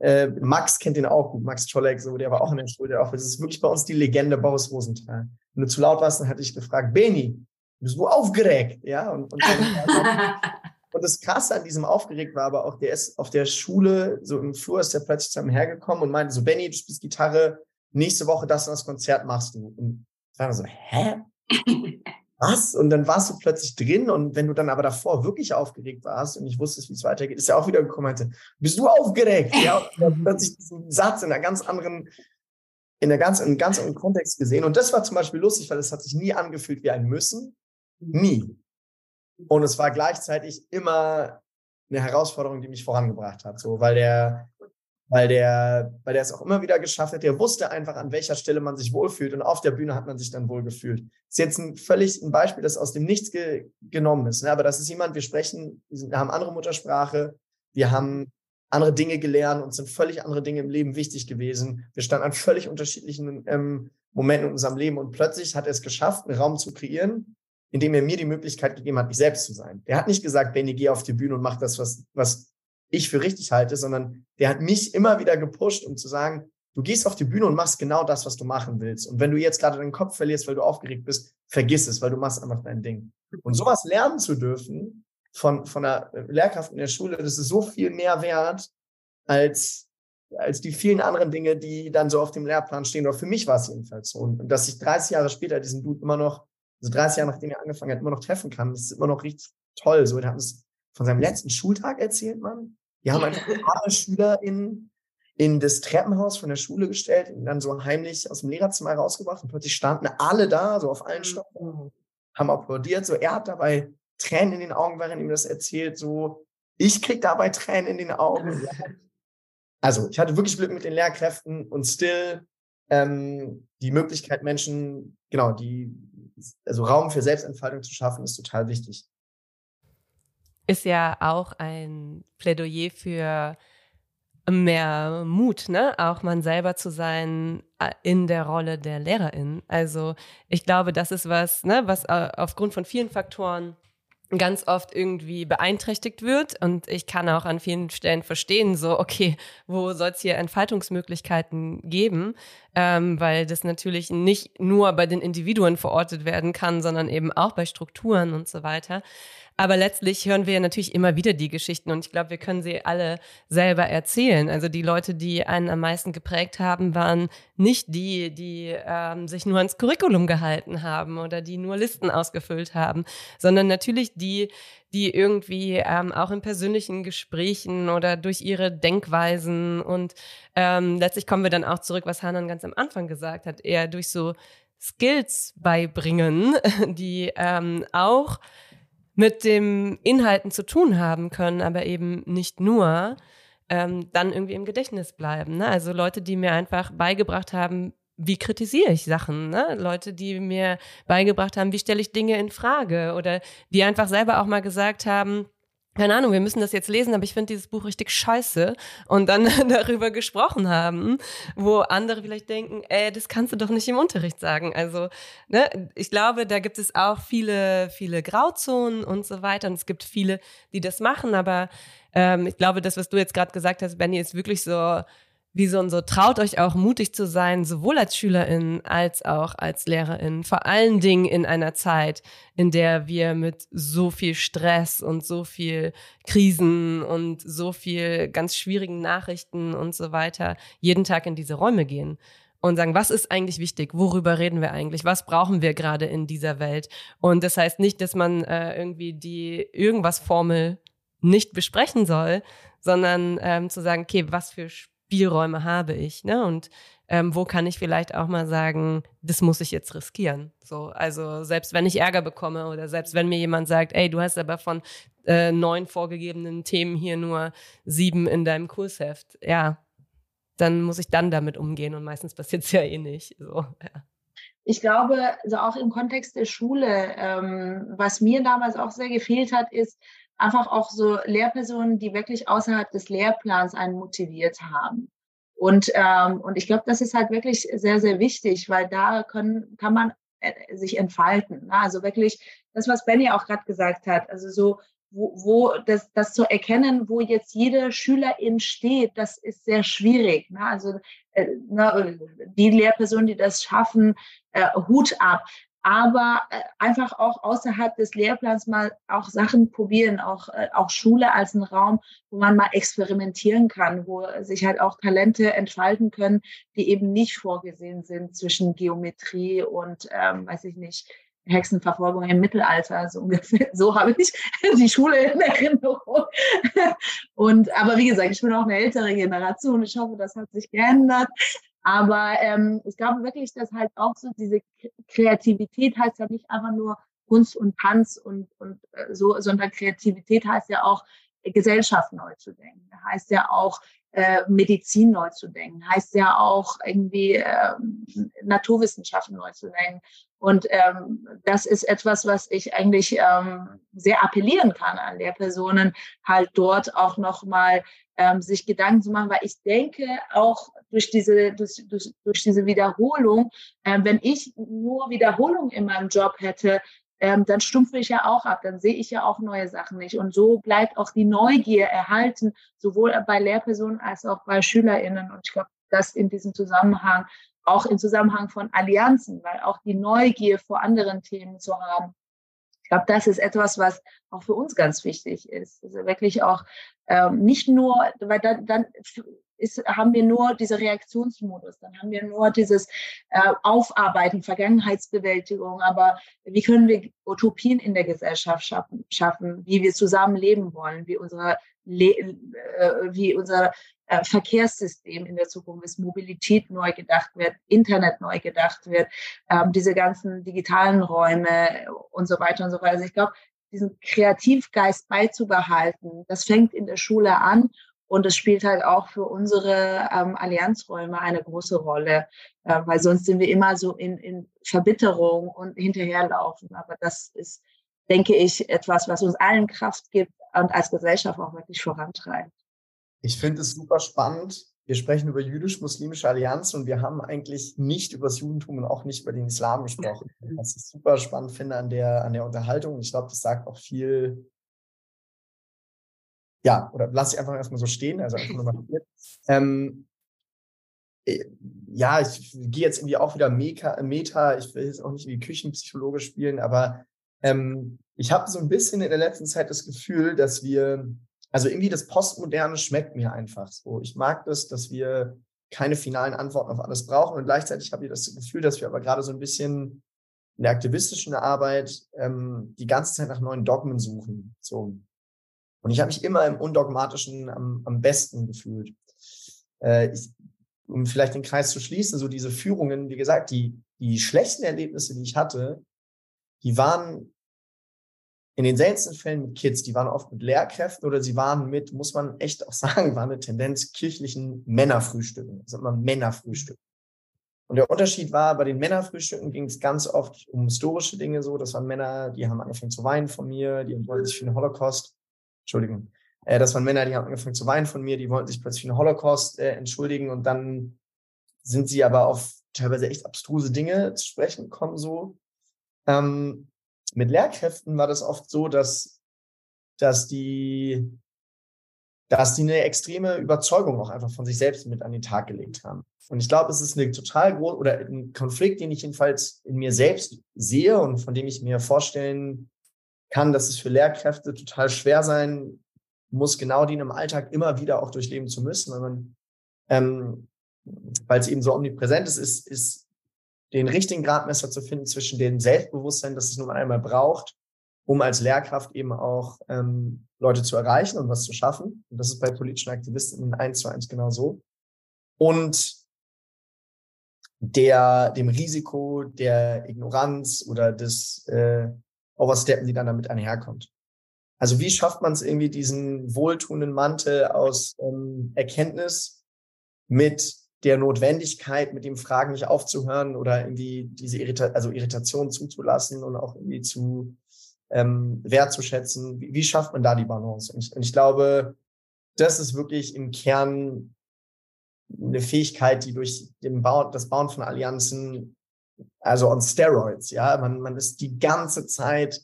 äh, Max kennt den auch gut, Max Czolek, so, der war auch in der Schule, der auch, das ist wirklich bei uns die Legende Boris Rosenthal. Wenn du zu laut warst, dann hatte ich gefragt, Beni, du bist wo aufgeregt, ja, und, und Und das Krasse an diesem aufgeregt war aber auch, der ist auf der Schule, so im Flur ist der plötzlich zu mir hergekommen und meinte so, Benny, du spielst Gitarre, nächste Woche das und das Konzert machst du. Und ich war so, hä? Was? Und dann warst du plötzlich drin und wenn du dann aber davor wirklich aufgeregt warst und ich wusste, wie es weitergeht, ist er auch wieder gekommen und meinte, bist du aufgeregt? Ja, und plötzlich diesen Satz in einer ganz anderen, in, einer ganz, in einem ganz anderen Kontext gesehen. Und das war zum Beispiel lustig, weil es hat sich nie angefühlt wie ein Müssen. Nie. Und es war gleichzeitig immer eine Herausforderung, die mich vorangebracht hat. So, weil der, weil der, weil der es auch immer wieder geschafft hat. Der wusste einfach, an welcher Stelle man sich wohlfühlt. Und auf der Bühne hat man sich dann wohl gefühlt. Ist jetzt ein völlig ein Beispiel, das aus dem Nichts ge genommen ist. Ne? Aber das ist jemand, wir sprechen, wir haben andere Muttersprache, wir haben andere Dinge gelernt und sind völlig andere Dinge im Leben wichtig gewesen. Wir standen an völlig unterschiedlichen ähm, Momenten in unserem Leben und plötzlich hat er es geschafft, einen Raum zu kreieren, indem er mir die Möglichkeit gegeben hat, mich selbst zu sein. Der hat nicht gesagt, Benny, geh auf die Bühne und mach das, was, was ich für richtig halte, sondern der hat mich immer wieder gepusht, um zu sagen, du gehst auf die Bühne und machst genau das, was du machen willst. Und wenn du jetzt gerade deinen Kopf verlierst, weil du aufgeregt bist, vergiss es, weil du machst einfach dein Ding. Und sowas lernen zu dürfen von, von einer Lehrkraft in der Schule, das ist so viel mehr wert als, als die vielen anderen Dinge, die dann so auf dem Lehrplan stehen. Oder für mich war es jedenfalls so. Und dass ich 30 Jahre später diesen Dude immer noch also 30 Jahre nachdem er angefangen hat, immer noch treffen kann. Das ist immer noch richtig toll. So, er hat uns von seinem letzten Schultag erzählt, Mann. Wir haben einfach alle Schüler in, das Treppenhaus von der Schule gestellt und dann so heimlich aus dem Lehrerzimmer rausgebracht und plötzlich standen alle da, so auf allen Stocken, mhm. haben applaudiert. So, er hat dabei Tränen in den Augen, während er ihm das erzählt. So, ich krieg dabei Tränen in den Augen. Also, ich hatte wirklich Glück mit den Lehrkräften und still ähm, die Möglichkeit, Menschen, genau, die also Raum für Selbstentfaltung zu schaffen, ist total wichtig. Ist ja auch ein Plädoyer für mehr Mut, ne? Auch man selber zu sein äh, in der Rolle der Lehrerin. Also ich glaube, das ist was, ne, was äh, aufgrund von vielen Faktoren ganz oft irgendwie beeinträchtigt wird. Und ich kann auch an vielen Stellen verstehen, so, okay, wo soll es hier Entfaltungsmöglichkeiten geben? Ähm, weil das natürlich nicht nur bei den Individuen verortet werden kann, sondern eben auch bei Strukturen und so weiter. Aber letztlich hören wir natürlich immer wieder die Geschichten und ich glaube, wir können sie alle selber erzählen. Also die Leute, die einen am meisten geprägt haben, waren nicht die, die ähm, sich nur ans Curriculum gehalten haben oder die nur Listen ausgefüllt haben, sondern natürlich die, die irgendwie ähm, auch in persönlichen Gesprächen oder durch ihre Denkweisen und ähm, letztlich kommen wir dann auch zurück, was Hanan ganz am Anfang gesagt hat, eher durch so Skills beibringen, die ähm, auch mit dem Inhalten zu tun haben können, aber eben nicht nur, ähm, dann irgendwie im Gedächtnis bleiben. Ne? Also Leute, die mir einfach beigebracht haben, wie kritisiere ich Sachen? Ne? Leute, die mir beigebracht haben, wie stelle ich Dinge in Frage oder die einfach selber auch mal gesagt haben, keine Ahnung, wir müssen das jetzt lesen, aber ich finde dieses Buch richtig scheiße. Und dann darüber gesprochen haben, wo andere vielleicht denken, ey, das kannst du doch nicht im Unterricht sagen. Also, ne, ich glaube, da gibt es auch viele, viele Grauzonen und so weiter. Und es gibt viele, die das machen, aber ähm, ich glaube, das, was du jetzt gerade gesagt hast, Benny, ist wirklich so wie so und so, traut euch auch mutig zu sein, sowohl als Schülerin als auch als Lehrerin. Vor allen Dingen in einer Zeit, in der wir mit so viel Stress und so viel Krisen und so viel ganz schwierigen Nachrichten und so weiter jeden Tag in diese Räume gehen und sagen, was ist eigentlich wichtig? Worüber reden wir eigentlich? Was brauchen wir gerade in dieser Welt? Und das heißt nicht, dass man äh, irgendwie die irgendwas Formel nicht besprechen soll, sondern ähm, zu sagen, okay, was für Spielräume habe ich, ne? Und ähm, wo kann ich vielleicht auch mal sagen, das muss ich jetzt riskieren. So, also selbst wenn ich Ärger bekomme oder selbst wenn mir jemand sagt, ey, du hast aber von äh, neun vorgegebenen Themen hier nur sieben in deinem Kursheft, ja, dann muss ich dann damit umgehen und meistens passiert es ja eh nicht. So, ja. Ich glaube, also auch im Kontext der Schule, ähm, was mir damals auch sehr gefehlt hat, ist, einfach auch so Lehrpersonen, die wirklich außerhalb des Lehrplans einen motiviert haben. Und, ähm, und ich glaube, das ist halt wirklich sehr, sehr wichtig, weil da können, kann man äh, sich entfalten. Ne? Also wirklich das, was Benny auch gerade gesagt hat, also so, wo, wo das, das zu erkennen, wo jetzt jede Schülerin steht, das ist sehr schwierig. Ne? Also äh, ne, die Lehrpersonen, die das schaffen, äh, Hut ab aber äh, einfach auch außerhalb des Lehrplans mal auch Sachen probieren, auch, äh, auch Schule als ein Raum, wo man mal experimentieren kann, wo sich halt auch Talente entfalten können, die eben nicht vorgesehen sind zwischen Geometrie und, ähm, weiß ich nicht, Hexenverfolgung im Mittelalter, so ungefähr. So habe ich die Schule in Erinnerung. Und, aber wie gesagt, ich bin auch eine ältere Generation. Ich hoffe, das hat sich geändert. Aber ähm, ich glaube wirklich, dass halt auch so diese Kreativität heißt ja nicht einfach nur Kunst und Tanz und, und äh, so, sondern Kreativität heißt ja auch Gesellschaft neu zu denken. Heißt ja auch äh, Medizin neu zu denken. Heißt ja auch irgendwie äh, Naturwissenschaften neu zu denken. Und ähm, das ist etwas, was ich eigentlich ähm, sehr appellieren kann an Lehrpersonen, halt dort auch nochmal ähm, sich Gedanken zu machen, weil ich denke auch durch diese, durch, durch, durch diese Wiederholung, äh, wenn ich nur Wiederholung in meinem Job hätte, ähm, dann stumpfe ich ja auch ab, dann sehe ich ja auch neue Sachen nicht. Und so bleibt auch die Neugier erhalten, sowohl bei Lehrpersonen als auch bei SchülerInnen. Und ich glaube, das in diesem Zusammenhang, auch im Zusammenhang von Allianzen, weil auch die Neugier vor anderen Themen zu haben, ich glaube, das ist etwas, was auch für uns ganz wichtig ist. Also wirklich auch ähm, nicht nur, weil dann, dann ist, haben wir nur diese Reaktionsmodus, dann haben wir nur dieses äh, Aufarbeiten, Vergangenheitsbewältigung, aber wie können wir Utopien in der Gesellschaft schaffen, schaffen wie wir zusammen leben wollen, wie unsere, Le äh, wie unser äh, Verkehrssystem in der Zukunft ist, Mobilität neu gedacht wird, Internet neu gedacht wird, ähm, diese ganzen digitalen Räume und so weiter und so weiter. Also ich glaube, diesen Kreativgeist beizubehalten, das fängt in der Schule an und es spielt halt auch für unsere ähm, Allianzräume eine große Rolle, äh, weil sonst sind wir immer so in, in Verbitterung und hinterherlaufen. Aber das ist, denke ich, etwas, was uns allen Kraft gibt und als Gesellschaft auch wirklich vorantreibt. Ich finde es super spannend. Wir sprechen über jüdisch-muslimische Allianz und wir haben eigentlich nicht über das Judentum und auch nicht über den Islam gesprochen. Was ich super spannend finde an der, an der Unterhaltung. Ich glaube, das sagt auch viel. Ja, oder lass ich einfach erstmal so stehen. Also einfach nur mal ähm, äh, ja, ich gehe jetzt irgendwie auch wieder Meta, Meta. Ich will jetzt auch nicht wie Küchenpsychologe spielen, aber ähm, ich habe so ein bisschen in der letzten Zeit das Gefühl, dass wir also irgendwie das Postmoderne schmeckt mir einfach so. Ich mag das, dass wir keine finalen Antworten auf alles brauchen und gleichzeitig habe ich das Gefühl, dass wir aber gerade so ein bisschen in der aktivistischen Arbeit ähm, die ganze Zeit nach neuen Dogmen suchen. So. Und ich habe mich immer im Undogmatischen am, am besten gefühlt. Äh, ich, um vielleicht den Kreis zu schließen, so diese Führungen, wie gesagt, die, die schlechten Erlebnisse, die ich hatte, die waren in den seltensten Fällen mit Kids, die waren oft mit Lehrkräften oder sie waren mit, muss man echt auch sagen, war eine Tendenz kirchlichen Männerfrühstücken. Sind immer Männerfrühstücken. Und der Unterschied war, bei den Männerfrühstücken ging es ganz oft um historische Dinge so. Das waren Männer, die haben angefangen zu weinen von mir, die wollten sich für den Holocaust, Entschuldigung, äh, das waren Männer, die haben angefangen zu weinen von mir, die wollten sich plötzlich für den Holocaust äh, entschuldigen und dann sind sie aber auf teilweise echt abstruse Dinge zu sprechen gekommen so. Ähm, mit Lehrkräften war das oft so, dass, dass die, dass die eine extreme Überzeugung auch einfach von sich selbst mit an den Tag gelegt haben. Und ich glaube, es ist eine total große oder ein Konflikt, den ich jedenfalls in mir selbst sehe und von dem ich mir vorstellen kann, dass es für Lehrkräfte total schwer sein muss, genau die im Alltag immer wieder auch durchleben zu müssen, weil man, ähm, weil es eben so omnipräsent ist, ist, ist den richtigen Gradmesser zu finden zwischen dem Selbstbewusstsein, das es nun einmal braucht, um als Lehrkraft eben auch ähm, Leute zu erreichen und was zu schaffen. Und das ist bei politischen Aktivisten eins zu eins genau so. Und der, dem Risiko der Ignoranz oder des äh, Oversteppen, die dann damit einherkommt. Also wie schafft man es irgendwie, diesen wohltuenden Mantel aus ähm, Erkenntnis mit der Notwendigkeit, mit dem Fragen nicht aufzuhören oder irgendwie diese Irrita also Irritation zuzulassen und auch irgendwie zu ähm, wertzuschätzen. Wie, wie schafft man da die Balance? Und ich, und ich glaube, das ist wirklich im Kern eine Fähigkeit, die durch den Bau, das Bauen von Allianzen, also on Steroids, ja, man, man ist die ganze Zeit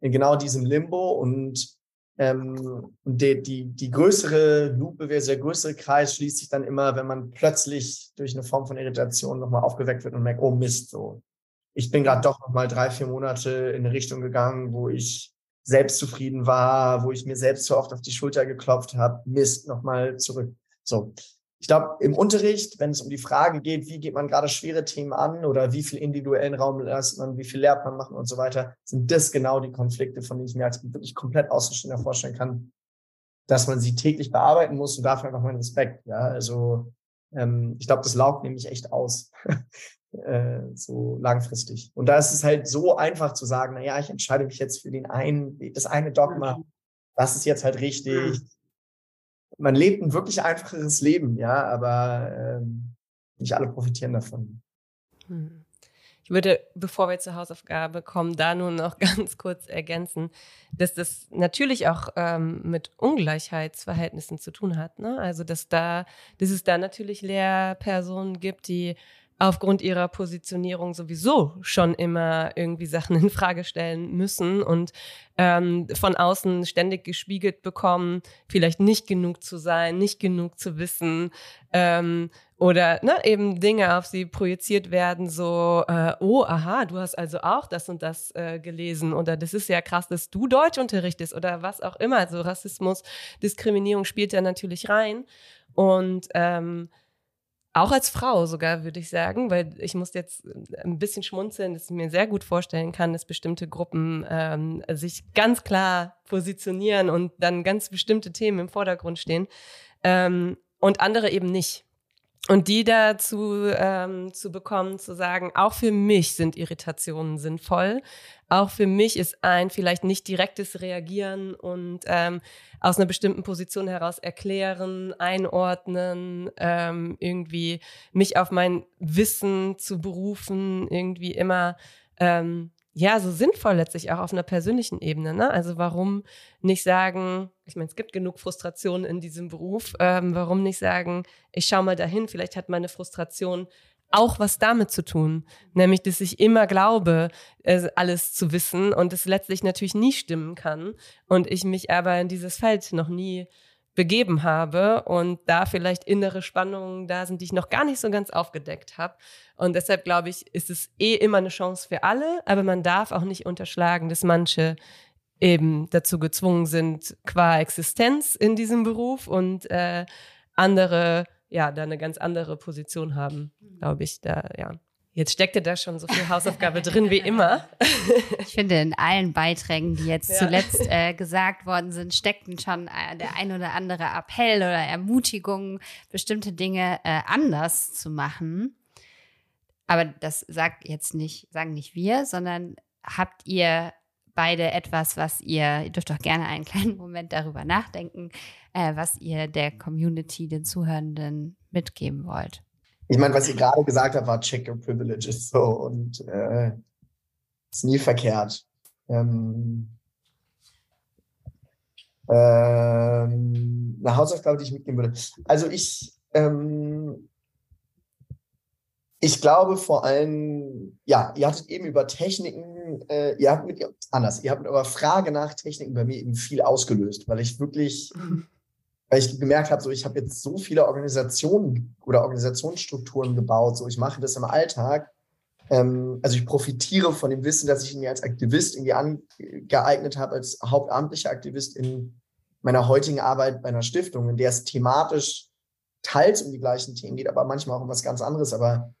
in genau diesem Limbo und ähm, die, die, die größere Lupe, der größere Kreis schließt sich dann immer, wenn man plötzlich durch eine Form von Irritation nochmal aufgeweckt wird und merkt, oh Mist, so. Ich bin gerade doch nochmal drei, vier Monate in eine Richtung gegangen, wo ich selbstzufrieden war, wo ich mir selbst so oft auf die Schulter geklopft habe. Mist, nochmal zurück. So ich glaube, im Unterricht, wenn es um die Frage geht, wie geht man gerade schwere Themen an oder wie viel individuellen Raum lässt man, wie viel lernt man machen und so weiter, sind das genau die Konflikte, von denen ich mir als wirklich komplett Außenstehender vorstellen kann, dass man sie täglich bearbeiten muss und dafür einfach meinen Respekt. Ja, also ähm, ich glaube, das laugt nämlich echt aus. äh, so langfristig. Und da ist es halt so einfach zu sagen, na ja, ich entscheide mich jetzt für den einen, das eine Dogma, mhm. das ist jetzt halt richtig, man lebt ein wirklich einfacheres Leben, ja, aber ähm, nicht alle profitieren davon. Hm. Ich würde, bevor wir zur Hausaufgabe kommen, da nur noch ganz kurz ergänzen, dass das natürlich auch ähm, mit Ungleichheitsverhältnissen zu tun hat. Ne? Also dass da, dass es da natürlich Lehrpersonen gibt, die aufgrund ihrer Positionierung sowieso schon immer irgendwie Sachen in Frage stellen müssen und ähm, von außen ständig gespiegelt bekommen, vielleicht nicht genug zu sein, nicht genug zu wissen ähm, oder ne, eben Dinge auf sie projiziert werden, so, äh, oh, aha, du hast also auch das und das äh, gelesen oder das ist ja krass, dass du Deutsch unterrichtest oder was auch immer. Also Rassismus, Diskriminierung spielt da natürlich rein und ähm, auch als Frau sogar, würde ich sagen, weil ich muss jetzt ein bisschen schmunzeln, dass ich mir sehr gut vorstellen kann, dass bestimmte Gruppen ähm, sich ganz klar positionieren und dann ganz bestimmte Themen im Vordergrund stehen ähm, und andere eben nicht. Und die dazu ähm, zu bekommen, zu sagen, auch für mich sind Irritationen sinnvoll. Auch für mich ist ein vielleicht nicht direktes Reagieren und ähm, aus einer bestimmten Position heraus erklären, einordnen, ähm, irgendwie mich auf mein Wissen zu berufen, irgendwie immer ähm, ja, so sinnvoll letztlich auch auf einer persönlichen Ebene. Ne? Also warum nicht sagen, ich meine, es gibt genug Frustration in diesem Beruf, ähm, warum nicht sagen, ich schau mal dahin, vielleicht hat meine Frustration auch was damit zu tun, nämlich dass ich immer glaube, alles zu wissen und es letztlich natürlich nie stimmen kann und ich mich aber in dieses Feld noch nie begeben habe und da vielleicht innere Spannungen da sind, die ich noch gar nicht so ganz aufgedeckt habe. Und deshalb glaube ich, ist es eh immer eine Chance für alle, aber man darf auch nicht unterschlagen, dass manche eben dazu gezwungen sind, qua Existenz in diesem Beruf und äh, andere ja da eine ganz andere Position haben, glaube ich. Da ja Jetzt steckte da schon so viel Hausaufgabe drin wie immer. Ich finde, in allen Beiträgen, die jetzt ja. zuletzt äh, gesagt worden sind, steckten schon äh, der ein oder andere Appell oder Ermutigung, bestimmte Dinge äh, anders zu machen. Aber das sagt jetzt nicht, sagen nicht wir, sondern habt ihr beide etwas, was ihr, ihr dürft auch gerne einen kleinen Moment darüber nachdenken, äh, was ihr der Community, den Zuhörenden mitgeben wollt. Ich meine, was ihr gerade gesagt habt, war check your privileges so und äh, ist nie verkehrt. Ähm, ähm, eine Hausaufgabe, die ich mitgeben würde. Also ich, ähm, ich glaube vor allem, ja, ihr hattet eben über Techniken, äh, ihr habt mit, anders, ihr habt mit eurer Frage nach Techniken bei mir eben viel ausgelöst, weil ich wirklich, weil ich gemerkt habe, so ich habe jetzt so viele Organisationen oder Organisationsstrukturen gebaut, so ich mache das im Alltag. Ähm, also ich profitiere von dem Wissen, dass ich mir als Aktivist irgendwie angeeignet habe, als hauptamtlicher Aktivist in meiner heutigen Arbeit bei einer Stiftung, in der es thematisch teils um die gleichen Themen geht, aber manchmal auch um was ganz anderes. Aber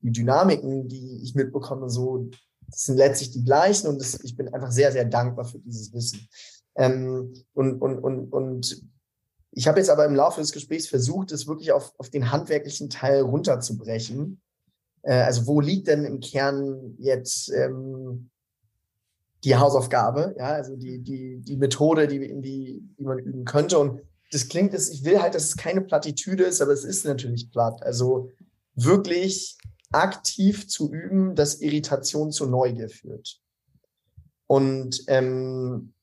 die Dynamiken, die ich mitbekomme, so, sind letztlich die gleichen und das, ich bin einfach sehr, sehr dankbar für dieses Wissen. Ähm, und, und, und, und ich habe jetzt aber im Laufe des Gesprächs versucht, es wirklich auf, auf den handwerklichen Teil runterzubrechen. Äh, also wo liegt denn im Kern jetzt ähm, die Hausaufgabe, ja, also die, die, die Methode, die, die, die man üben könnte. Und das klingt, ich will halt, dass es keine Plattitüde ist, aber es ist natürlich platt. Also wirklich aktiv zu üben, dass Irritation zu Neugier führt. Und, ähm,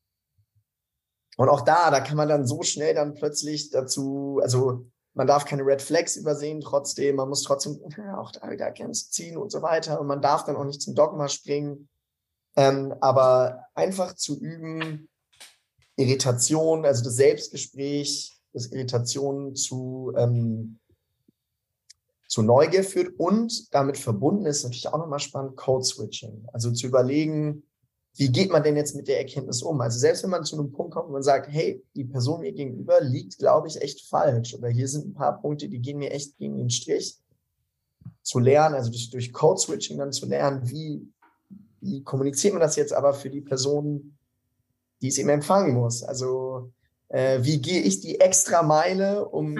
und auch da, da kann man dann so schnell dann plötzlich dazu, also man darf keine Red Flags übersehen trotzdem, man muss trotzdem auch da wieder Grenzen ziehen und so weiter und man darf dann auch nicht zum Dogma springen. Ähm, aber einfach zu üben, Irritation, also das Selbstgespräch, das Irritation zu ähm, zu Neugier führt und damit verbunden ist natürlich auch nochmal spannend Code Switching. Also zu überlegen, wie geht man denn jetzt mit der Erkenntnis um? Also selbst wenn man zu einem Punkt kommt, wo man sagt, hey, die Person mir gegenüber liegt, glaube ich, echt falsch. Oder hier sind ein paar Punkte, die gehen mir echt gegen den Strich. Zu lernen, also durch, durch Code Switching dann zu lernen, wie, wie kommuniziert man das jetzt aber für die Person, die es eben empfangen muss? Also äh, wie gehe ich die extra Meile, um,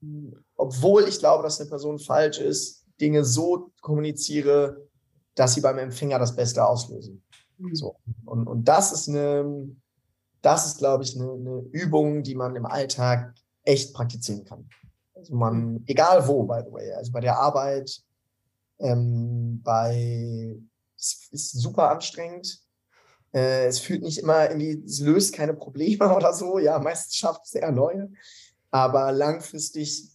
mhm obwohl ich glaube, dass eine Person falsch ist, Dinge so kommuniziere, dass sie beim Empfänger das Beste auslösen. Mhm. So. Und, und das ist eine, das ist, glaube ich, eine, eine Übung, die man im Alltag echt praktizieren kann. Also man, mhm. egal wo, by the way, also bei der Arbeit, ähm, bei, es ist super anstrengend. Äh, es fühlt nicht immer irgendwie, es löst keine Probleme oder so. Ja, meistens schafft es eher neue. Aber langfristig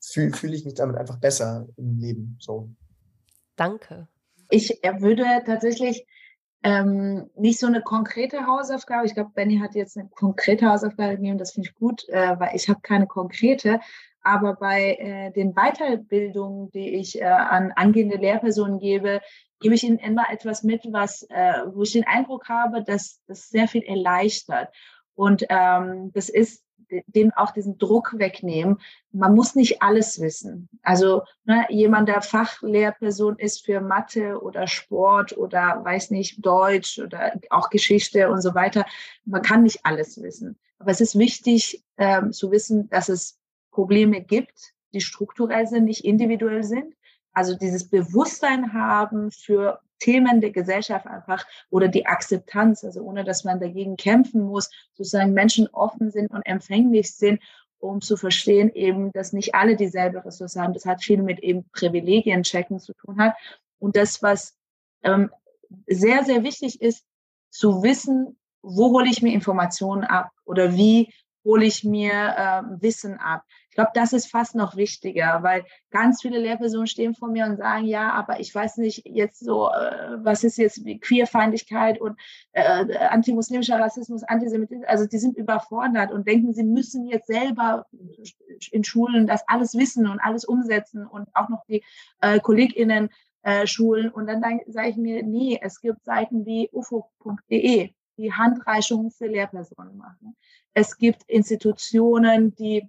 fühle fühl ich mich damit einfach besser im Leben. So. Danke. Ich würde tatsächlich ähm, nicht so eine konkrete Hausaufgabe. Ich glaube, Benny hat jetzt eine konkrete Hausaufgabe gegeben, das finde ich gut, äh, weil ich habe keine konkrete. Aber bei äh, den Weiterbildungen, die ich äh, an angehende Lehrpersonen gebe, gebe ich ihnen immer etwas mit, was, äh, wo ich den Eindruck habe, dass das sehr viel erleichtert. Und ähm, das ist dem auch diesen Druck wegnehmen. Man muss nicht alles wissen. Also ne, jemand, der Fachlehrperson ist für Mathe oder Sport oder weiß nicht, Deutsch oder auch Geschichte und so weiter, man kann nicht alles wissen. Aber es ist wichtig ähm, zu wissen, dass es Probleme gibt, die strukturell sind, nicht individuell sind. Also dieses Bewusstsein haben für Themen der Gesellschaft einfach oder die Akzeptanz, also ohne dass man dagegen kämpfen muss, sozusagen Menschen offen sind und empfänglich sind, um zu verstehen eben, dass nicht alle dieselbe Ressource haben. Das hat viel mit eben Privilegien checken zu tun hat. Und das, was ähm, sehr, sehr wichtig ist, zu wissen, wo hole ich mir Informationen ab oder wie hole ich mir äh, Wissen ab. Ich glaube, das ist fast noch wichtiger, weil ganz viele Lehrpersonen stehen vor mir und sagen, ja, aber ich weiß nicht jetzt so, äh, was ist jetzt Queerfeindlichkeit und äh, antimuslimischer Rassismus, Antisemitismus, also die sind überfordert und denken, sie müssen jetzt selber in Schulen das alles wissen und alles umsetzen und auch noch die äh, KollegInnen äh, schulen. Und dann sage ich mir, nee, es gibt Seiten wie ufo.de, die Handreichungen für Lehrpersonen machen. Es gibt Institutionen, die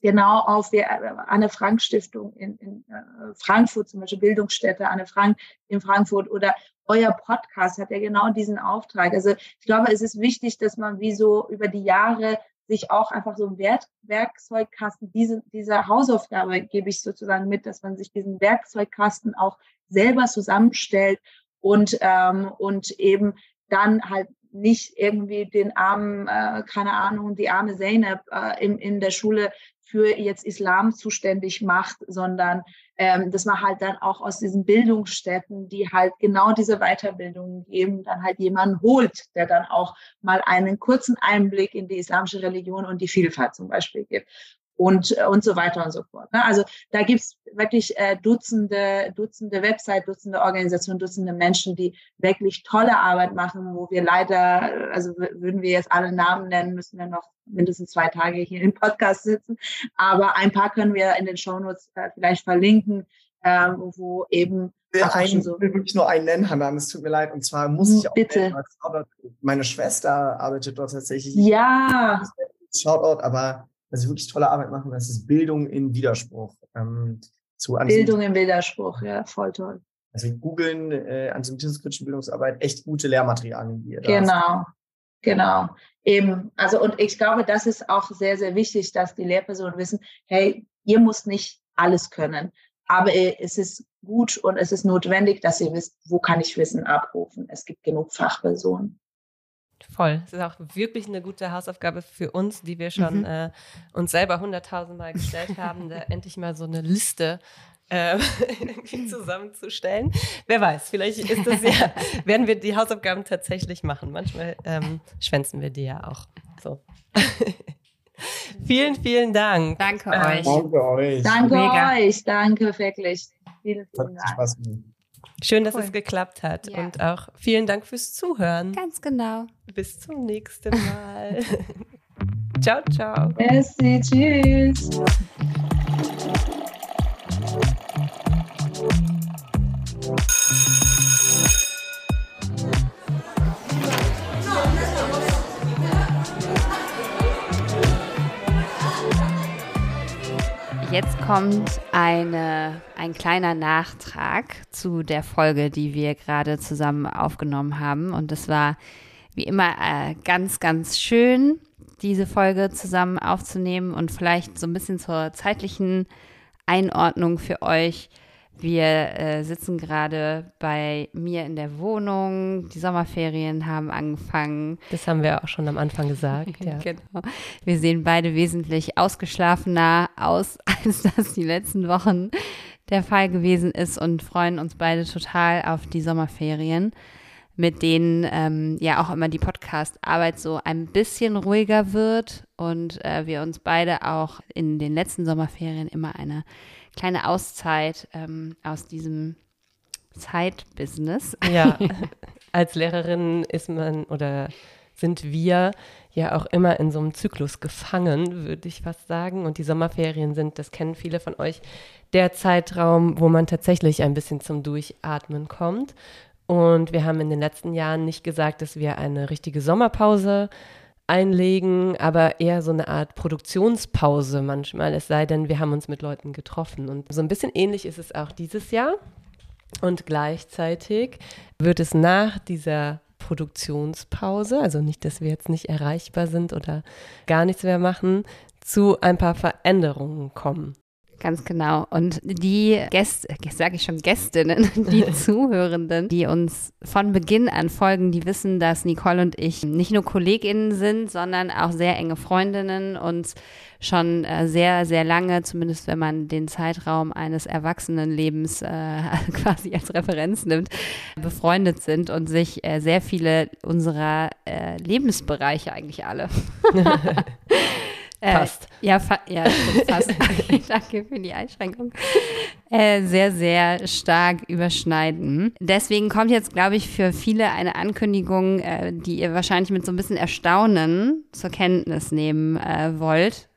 genau auf der Anne Frank Stiftung in, in äh, Frankfurt, zum Beispiel Bildungsstätte Anne Frank in Frankfurt oder euer Podcast hat ja genau diesen Auftrag. Also ich glaube, es ist wichtig, dass man wie so über die Jahre sich auch einfach so ein Werk Werkzeugkasten, diese, diese Hausaufgabe gebe ich sozusagen mit, dass man sich diesen Werkzeugkasten auch selber zusammenstellt und, ähm, und eben dann halt nicht irgendwie den armen, äh, keine Ahnung, die arme Zeynep äh, in, in der Schule für jetzt Islam zuständig macht, sondern ähm, dass man halt dann auch aus diesen Bildungsstätten, die halt genau diese Weiterbildung geben, dann halt jemanden holt, der dann auch mal einen kurzen Einblick in die islamische Religion und die Vielfalt zum Beispiel gibt und, äh, und so weiter und so fort. Ne? Also da gibt's wirklich äh, Dutzende, Dutzende Website, Dutzende Organisationen, Dutzende Menschen, die wirklich tolle Arbeit machen, wo wir leider, also würden wir jetzt alle Namen nennen, müssen wir noch mindestens zwei Tage hier im Podcast sitzen. Aber ein paar können wir in den Shownotes äh, vielleicht verlinken, äh, wo eben ich so. will wirklich nur einen nennen, Hanan. Es tut mir leid. Und zwar muss ich auch Bitte. Nennen, meine Schwester arbeitet dort tatsächlich. Ja. Shoutout, aber dass sie wirklich tolle Arbeit machen. Das ist Bildung in Widerspruch. Ähm, zu Bildung im Widerspruch, ja, voll toll. Also googeln äh, antisemitismuskritische Bildungsarbeit, echt gute Lehrmaterialien, die ihr da Genau, hast. genau. Eben, also und ich glaube, das ist auch sehr, sehr wichtig, dass die Lehrpersonen wissen, hey, ihr müsst nicht alles können, aber es ist gut und es ist notwendig, dass ihr wisst, wo kann ich Wissen abrufen. Es gibt genug Fachpersonen. Voll. Das ist auch wirklich eine gute Hausaufgabe für uns, die wir schon mhm. äh, uns selber hunderttausend Mal gestellt haben, da endlich mal so eine Liste äh, zusammenzustellen. Wer weiß, vielleicht ist das ja, werden wir die Hausaufgaben tatsächlich machen. Manchmal ähm, schwänzen wir die ja auch. So. vielen, vielen Dank. Danke ähm, euch. Danke euch. Danke Mega. euch. Danke wirklich. Vielen, vielen Dank. Schön, dass cool. es geklappt hat. Ja. Und auch vielen Dank fürs Zuhören. Ganz genau. Bis zum nächsten Mal. ciao, ciao. Merci, tschüss. Jetzt kommt eine, ein kleiner Nachtrag zu der Folge, die wir gerade zusammen aufgenommen haben. Und es war wie immer äh, ganz, ganz schön, diese Folge zusammen aufzunehmen und vielleicht so ein bisschen zur zeitlichen Einordnung für euch. Wir äh, sitzen gerade bei mir in der Wohnung. Die Sommerferien haben angefangen. Das haben wir auch schon am Anfang gesagt. Ja. genau. Wir sehen beide wesentlich ausgeschlafener aus, als das die letzten Wochen der Fall gewesen ist und freuen uns beide total auf die Sommerferien, mit denen ähm, ja auch immer die Podcast-Arbeit so ein bisschen ruhiger wird und äh, wir uns beide auch in den letzten Sommerferien immer eine kleine Auszeit ähm, aus diesem Zeitbusiness. Ja, als Lehrerin ist man oder sind wir ja auch immer in so einem Zyklus gefangen, würde ich fast sagen. Und die Sommerferien sind, das kennen viele von euch, der Zeitraum, wo man tatsächlich ein bisschen zum Durchatmen kommt. Und wir haben in den letzten Jahren nicht gesagt, dass wir eine richtige Sommerpause einlegen, aber eher so eine Art Produktionspause manchmal, es sei denn, wir haben uns mit Leuten getroffen. Und so ein bisschen ähnlich ist es auch dieses Jahr. Und gleichzeitig wird es nach dieser Produktionspause, also nicht, dass wir jetzt nicht erreichbar sind oder gar nichts mehr machen, zu ein paar Veränderungen kommen. Ganz genau. Und die Gäste, sage ich schon Gästinnen, die Zuhörenden, die uns von Beginn an folgen, die wissen, dass Nicole und ich nicht nur KollegInnen sind, sondern auch sehr enge Freundinnen und schon äh, sehr, sehr lange, zumindest wenn man den Zeitraum eines Erwachsenenlebens äh, quasi als Referenz nimmt, befreundet sind und sich äh, sehr viele unserer äh, Lebensbereiche eigentlich alle Äh, fast. ja, fa ja, fast. Danke für die Einschränkung. Äh, sehr, sehr stark überschneiden. Deswegen kommt jetzt, glaube ich, für viele eine Ankündigung, äh, die ihr wahrscheinlich mit so ein bisschen Erstaunen zur Kenntnis nehmen äh, wollt,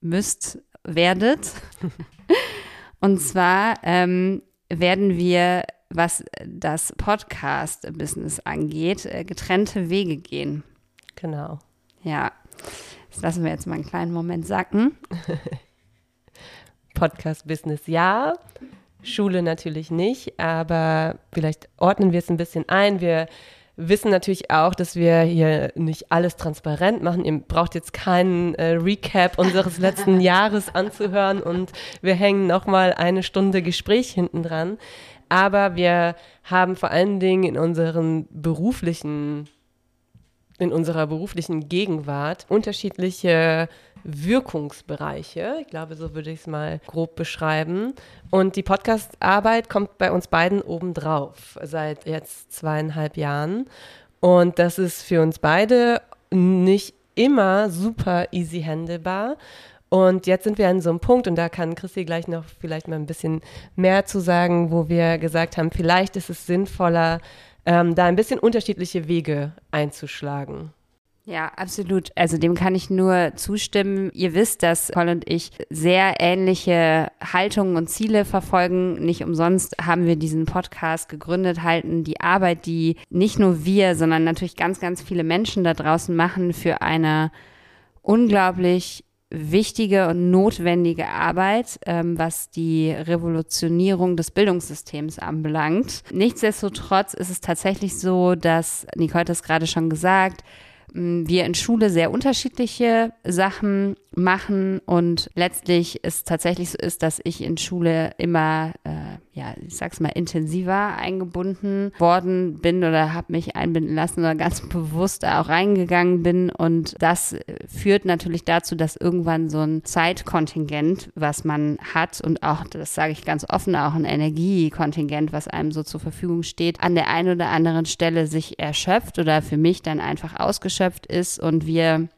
müsst, werdet. Und zwar ähm, werden wir, was das Podcast-Business angeht, äh, getrennte Wege gehen. Genau. Ja. Das lassen wir jetzt mal einen kleinen Moment sacken. Podcast-Business ja, Schule natürlich nicht, aber vielleicht ordnen wir es ein bisschen ein. Wir wissen natürlich auch, dass wir hier nicht alles transparent machen. Ihr braucht jetzt keinen äh, Recap unseres letzten Jahres anzuhören und wir hängen nochmal eine Stunde Gespräch hinten dran. Aber wir haben vor allen Dingen in unseren beruflichen in unserer beruflichen Gegenwart unterschiedliche Wirkungsbereiche. Ich glaube, so würde ich es mal grob beschreiben. Und die Podcast-Arbeit kommt bei uns beiden obendrauf seit jetzt zweieinhalb Jahren. Und das ist für uns beide nicht immer super easy handelbar. Und jetzt sind wir an so einem Punkt, und da kann Christi gleich noch vielleicht mal ein bisschen mehr zu sagen, wo wir gesagt haben, vielleicht ist es sinnvoller, ähm, da ein bisschen unterschiedliche Wege einzuschlagen. Ja, absolut. Also dem kann ich nur zustimmen. Ihr wisst, dass Paul und ich sehr ähnliche Haltungen und Ziele verfolgen. Nicht umsonst haben wir diesen Podcast gegründet, halten die Arbeit, die nicht nur wir, sondern natürlich ganz, ganz viele Menschen da draußen machen, für eine unglaublich wichtige und notwendige Arbeit, ähm, was die Revolutionierung des Bildungssystems anbelangt. Nichtsdestotrotz ist es tatsächlich so, dass, Nicole hat es gerade schon gesagt, wir in Schule sehr unterschiedliche Sachen machen und letztlich ist tatsächlich so ist, dass ich in Schule immer, äh, ja, ich sag's mal, intensiver eingebunden worden bin oder habe mich einbinden lassen oder ganz bewusst auch reingegangen bin. Und das führt natürlich dazu, dass irgendwann so ein Zeitkontingent, was man hat und auch, das sage ich ganz offen, auch ein Energiekontingent, was einem so zur Verfügung steht, an der einen oder anderen Stelle sich erschöpft oder für mich dann einfach ausgeschöpft ist und wir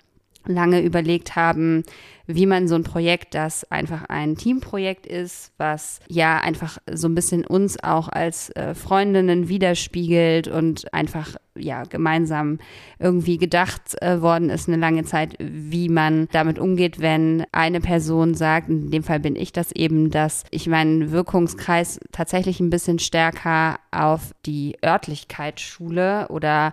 lange überlegt haben, wie man so ein Projekt, das einfach ein Teamprojekt ist, was ja einfach so ein bisschen uns auch als äh, Freundinnen widerspiegelt und einfach ja gemeinsam irgendwie gedacht äh, worden ist eine lange Zeit, wie man damit umgeht, wenn eine Person sagt, in dem Fall bin ich das eben, dass ich meinen Wirkungskreis tatsächlich ein bisschen stärker auf die Örtlichkeit schule oder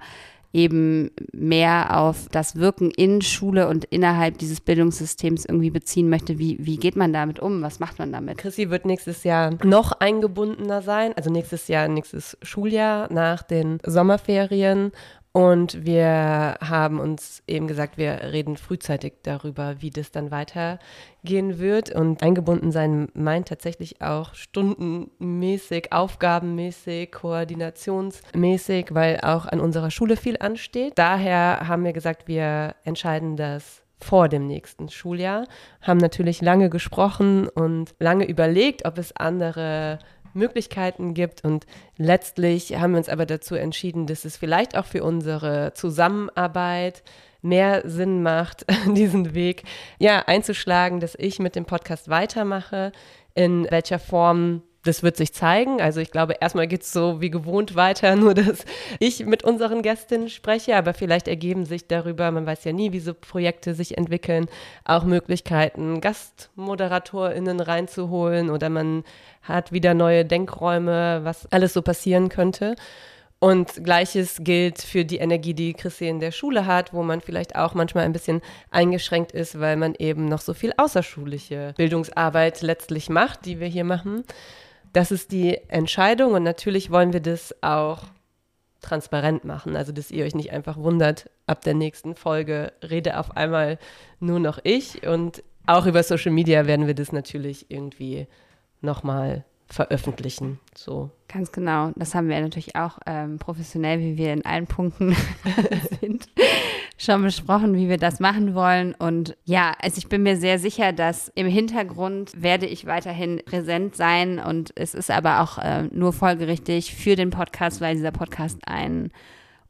eben mehr auf das Wirken in Schule und innerhalb dieses Bildungssystems irgendwie beziehen möchte. Wie, wie geht man damit um? Was macht man damit? Chrissy wird nächstes Jahr noch eingebundener sein, also nächstes Jahr, nächstes Schuljahr nach den Sommerferien und wir haben uns eben gesagt, wir reden frühzeitig darüber, wie das dann weitergehen wird. Und eingebunden sein meint tatsächlich auch stundenmäßig, aufgabenmäßig, koordinationsmäßig, weil auch an unserer Schule viel ansteht. Daher haben wir gesagt, wir entscheiden das vor dem nächsten Schuljahr, haben natürlich lange gesprochen und lange überlegt, ob es andere Möglichkeiten gibt. Und letztlich haben wir uns aber dazu entschieden, dass es vielleicht auch für unsere Zusammenarbeit mehr Sinn macht, diesen Weg ja einzuschlagen, dass ich mit dem Podcast weitermache. In welcher Form das wird sich zeigen. Also ich glaube, erstmal geht es so wie gewohnt weiter, nur dass ich mit unseren Gästinnen spreche, aber vielleicht ergeben sich darüber, man weiß ja nie, wie so Projekte sich entwickeln, auch Möglichkeiten, GastmoderatorInnen reinzuholen oder man hat wieder neue Denkräume, was alles so passieren könnte. Und gleiches gilt für die Energie, die Chrissy in der Schule hat, wo man vielleicht auch manchmal ein bisschen eingeschränkt ist, weil man eben noch so viel außerschulische Bildungsarbeit letztlich macht, die wir hier machen. Das ist die Entscheidung und natürlich wollen wir das auch transparent machen, also dass ihr euch nicht einfach wundert, ab der nächsten Folge rede auf einmal nur noch ich und auch über Social Media werden wir das natürlich irgendwie nochmal veröffentlichen. So. Ganz genau. Das haben wir natürlich auch ähm, professionell, wie wir in allen Punkten sind, schon besprochen, wie wir das machen wollen. Und ja, also ich bin mir sehr sicher, dass im Hintergrund werde ich weiterhin präsent sein. Und es ist aber auch äh, nur folgerichtig für den Podcast, weil dieser Podcast ein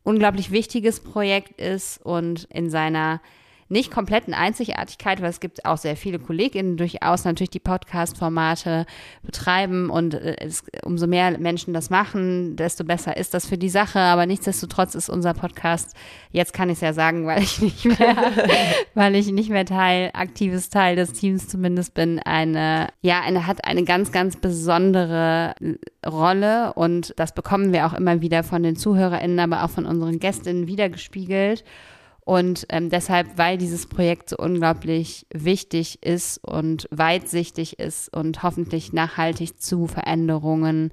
unglaublich wichtiges Projekt ist und in seiner nicht kompletten Einzigartigkeit, weil es gibt auch sehr viele KollegInnen durchaus natürlich die Podcast-Formate betreiben und äh, es, umso mehr Menschen das machen, desto besser ist das für die Sache. Aber nichtsdestotrotz ist unser Podcast, jetzt kann ich es ja sagen, weil ich nicht mehr, weil ich nicht mehr Teil, aktives Teil des Teams zumindest bin, eine, ja, eine, hat eine ganz, ganz besondere Rolle und das bekommen wir auch immer wieder von den ZuhörerInnen, aber auch von unseren Gästinnen wiedergespiegelt. Und ähm, deshalb, weil dieses Projekt so unglaublich wichtig ist und weitsichtig ist und hoffentlich nachhaltig zu Veränderungen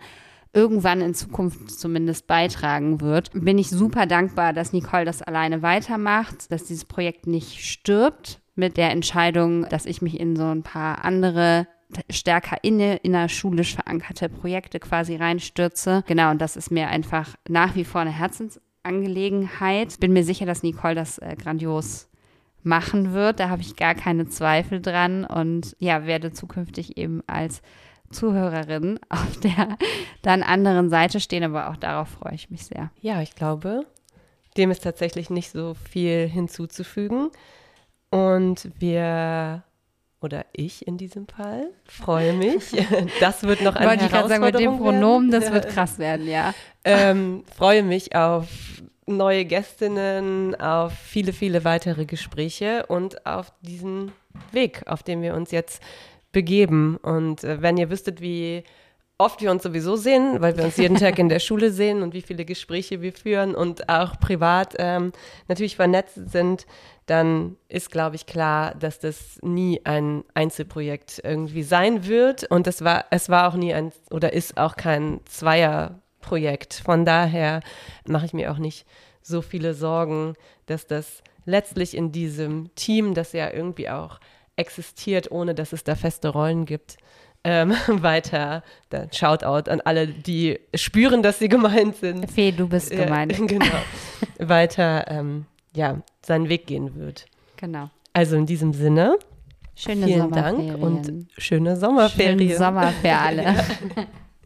irgendwann in Zukunft zumindest beitragen wird, bin ich super dankbar, dass Nicole das alleine weitermacht, dass dieses Projekt nicht stirbt mit der Entscheidung, dass ich mich in so ein paar andere stärker inne, innerschulisch verankerte Projekte quasi reinstürze. Genau, und das ist mir einfach nach wie vor eine Herzens Angelegenheit. Bin mir sicher, dass Nicole das äh, grandios machen wird. Da habe ich gar keine Zweifel dran und ja, werde zukünftig eben als Zuhörerin auf der dann anderen Seite stehen, aber auch darauf freue ich mich sehr. Ja, ich glaube, dem ist tatsächlich nicht so viel hinzuzufügen. Und wir oder ich in diesem Fall freue mich. Das wird noch eine Wollte Herausforderung ich sagen, mit dem Pronomen, das wird krass werden, ja. Ähm, freue mich auf neue Gästinnen, auf viele, viele weitere Gespräche und auf diesen Weg, auf dem wir uns jetzt begeben. Und äh, wenn ihr wüsstet, wie oft wir uns sowieso sehen, weil wir uns jeden Tag in der Schule sehen und wie viele Gespräche wir führen und auch privat ähm, natürlich vernetzt sind, dann ist, glaube ich, klar, dass das nie ein Einzelprojekt irgendwie sein wird. Und es war, es war auch nie ein oder ist auch kein Zweierprojekt. Von daher mache ich mir auch nicht so viele Sorgen, dass das letztlich in diesem Team, das ja irgendwie auch existiert, ohne dass es da feste Rollen gibt, ähm, weiter. Dann Shoutout an alle, die spüren, dass sie gemeint sind. Fee, du bist gemeint. genau. weiter, ähm, ja, seinen Weg gehen wird. Genau. Also in diesem Sinne. Schöne vielen Dank und schöne Sommerferien. Schönen Sommer für alle.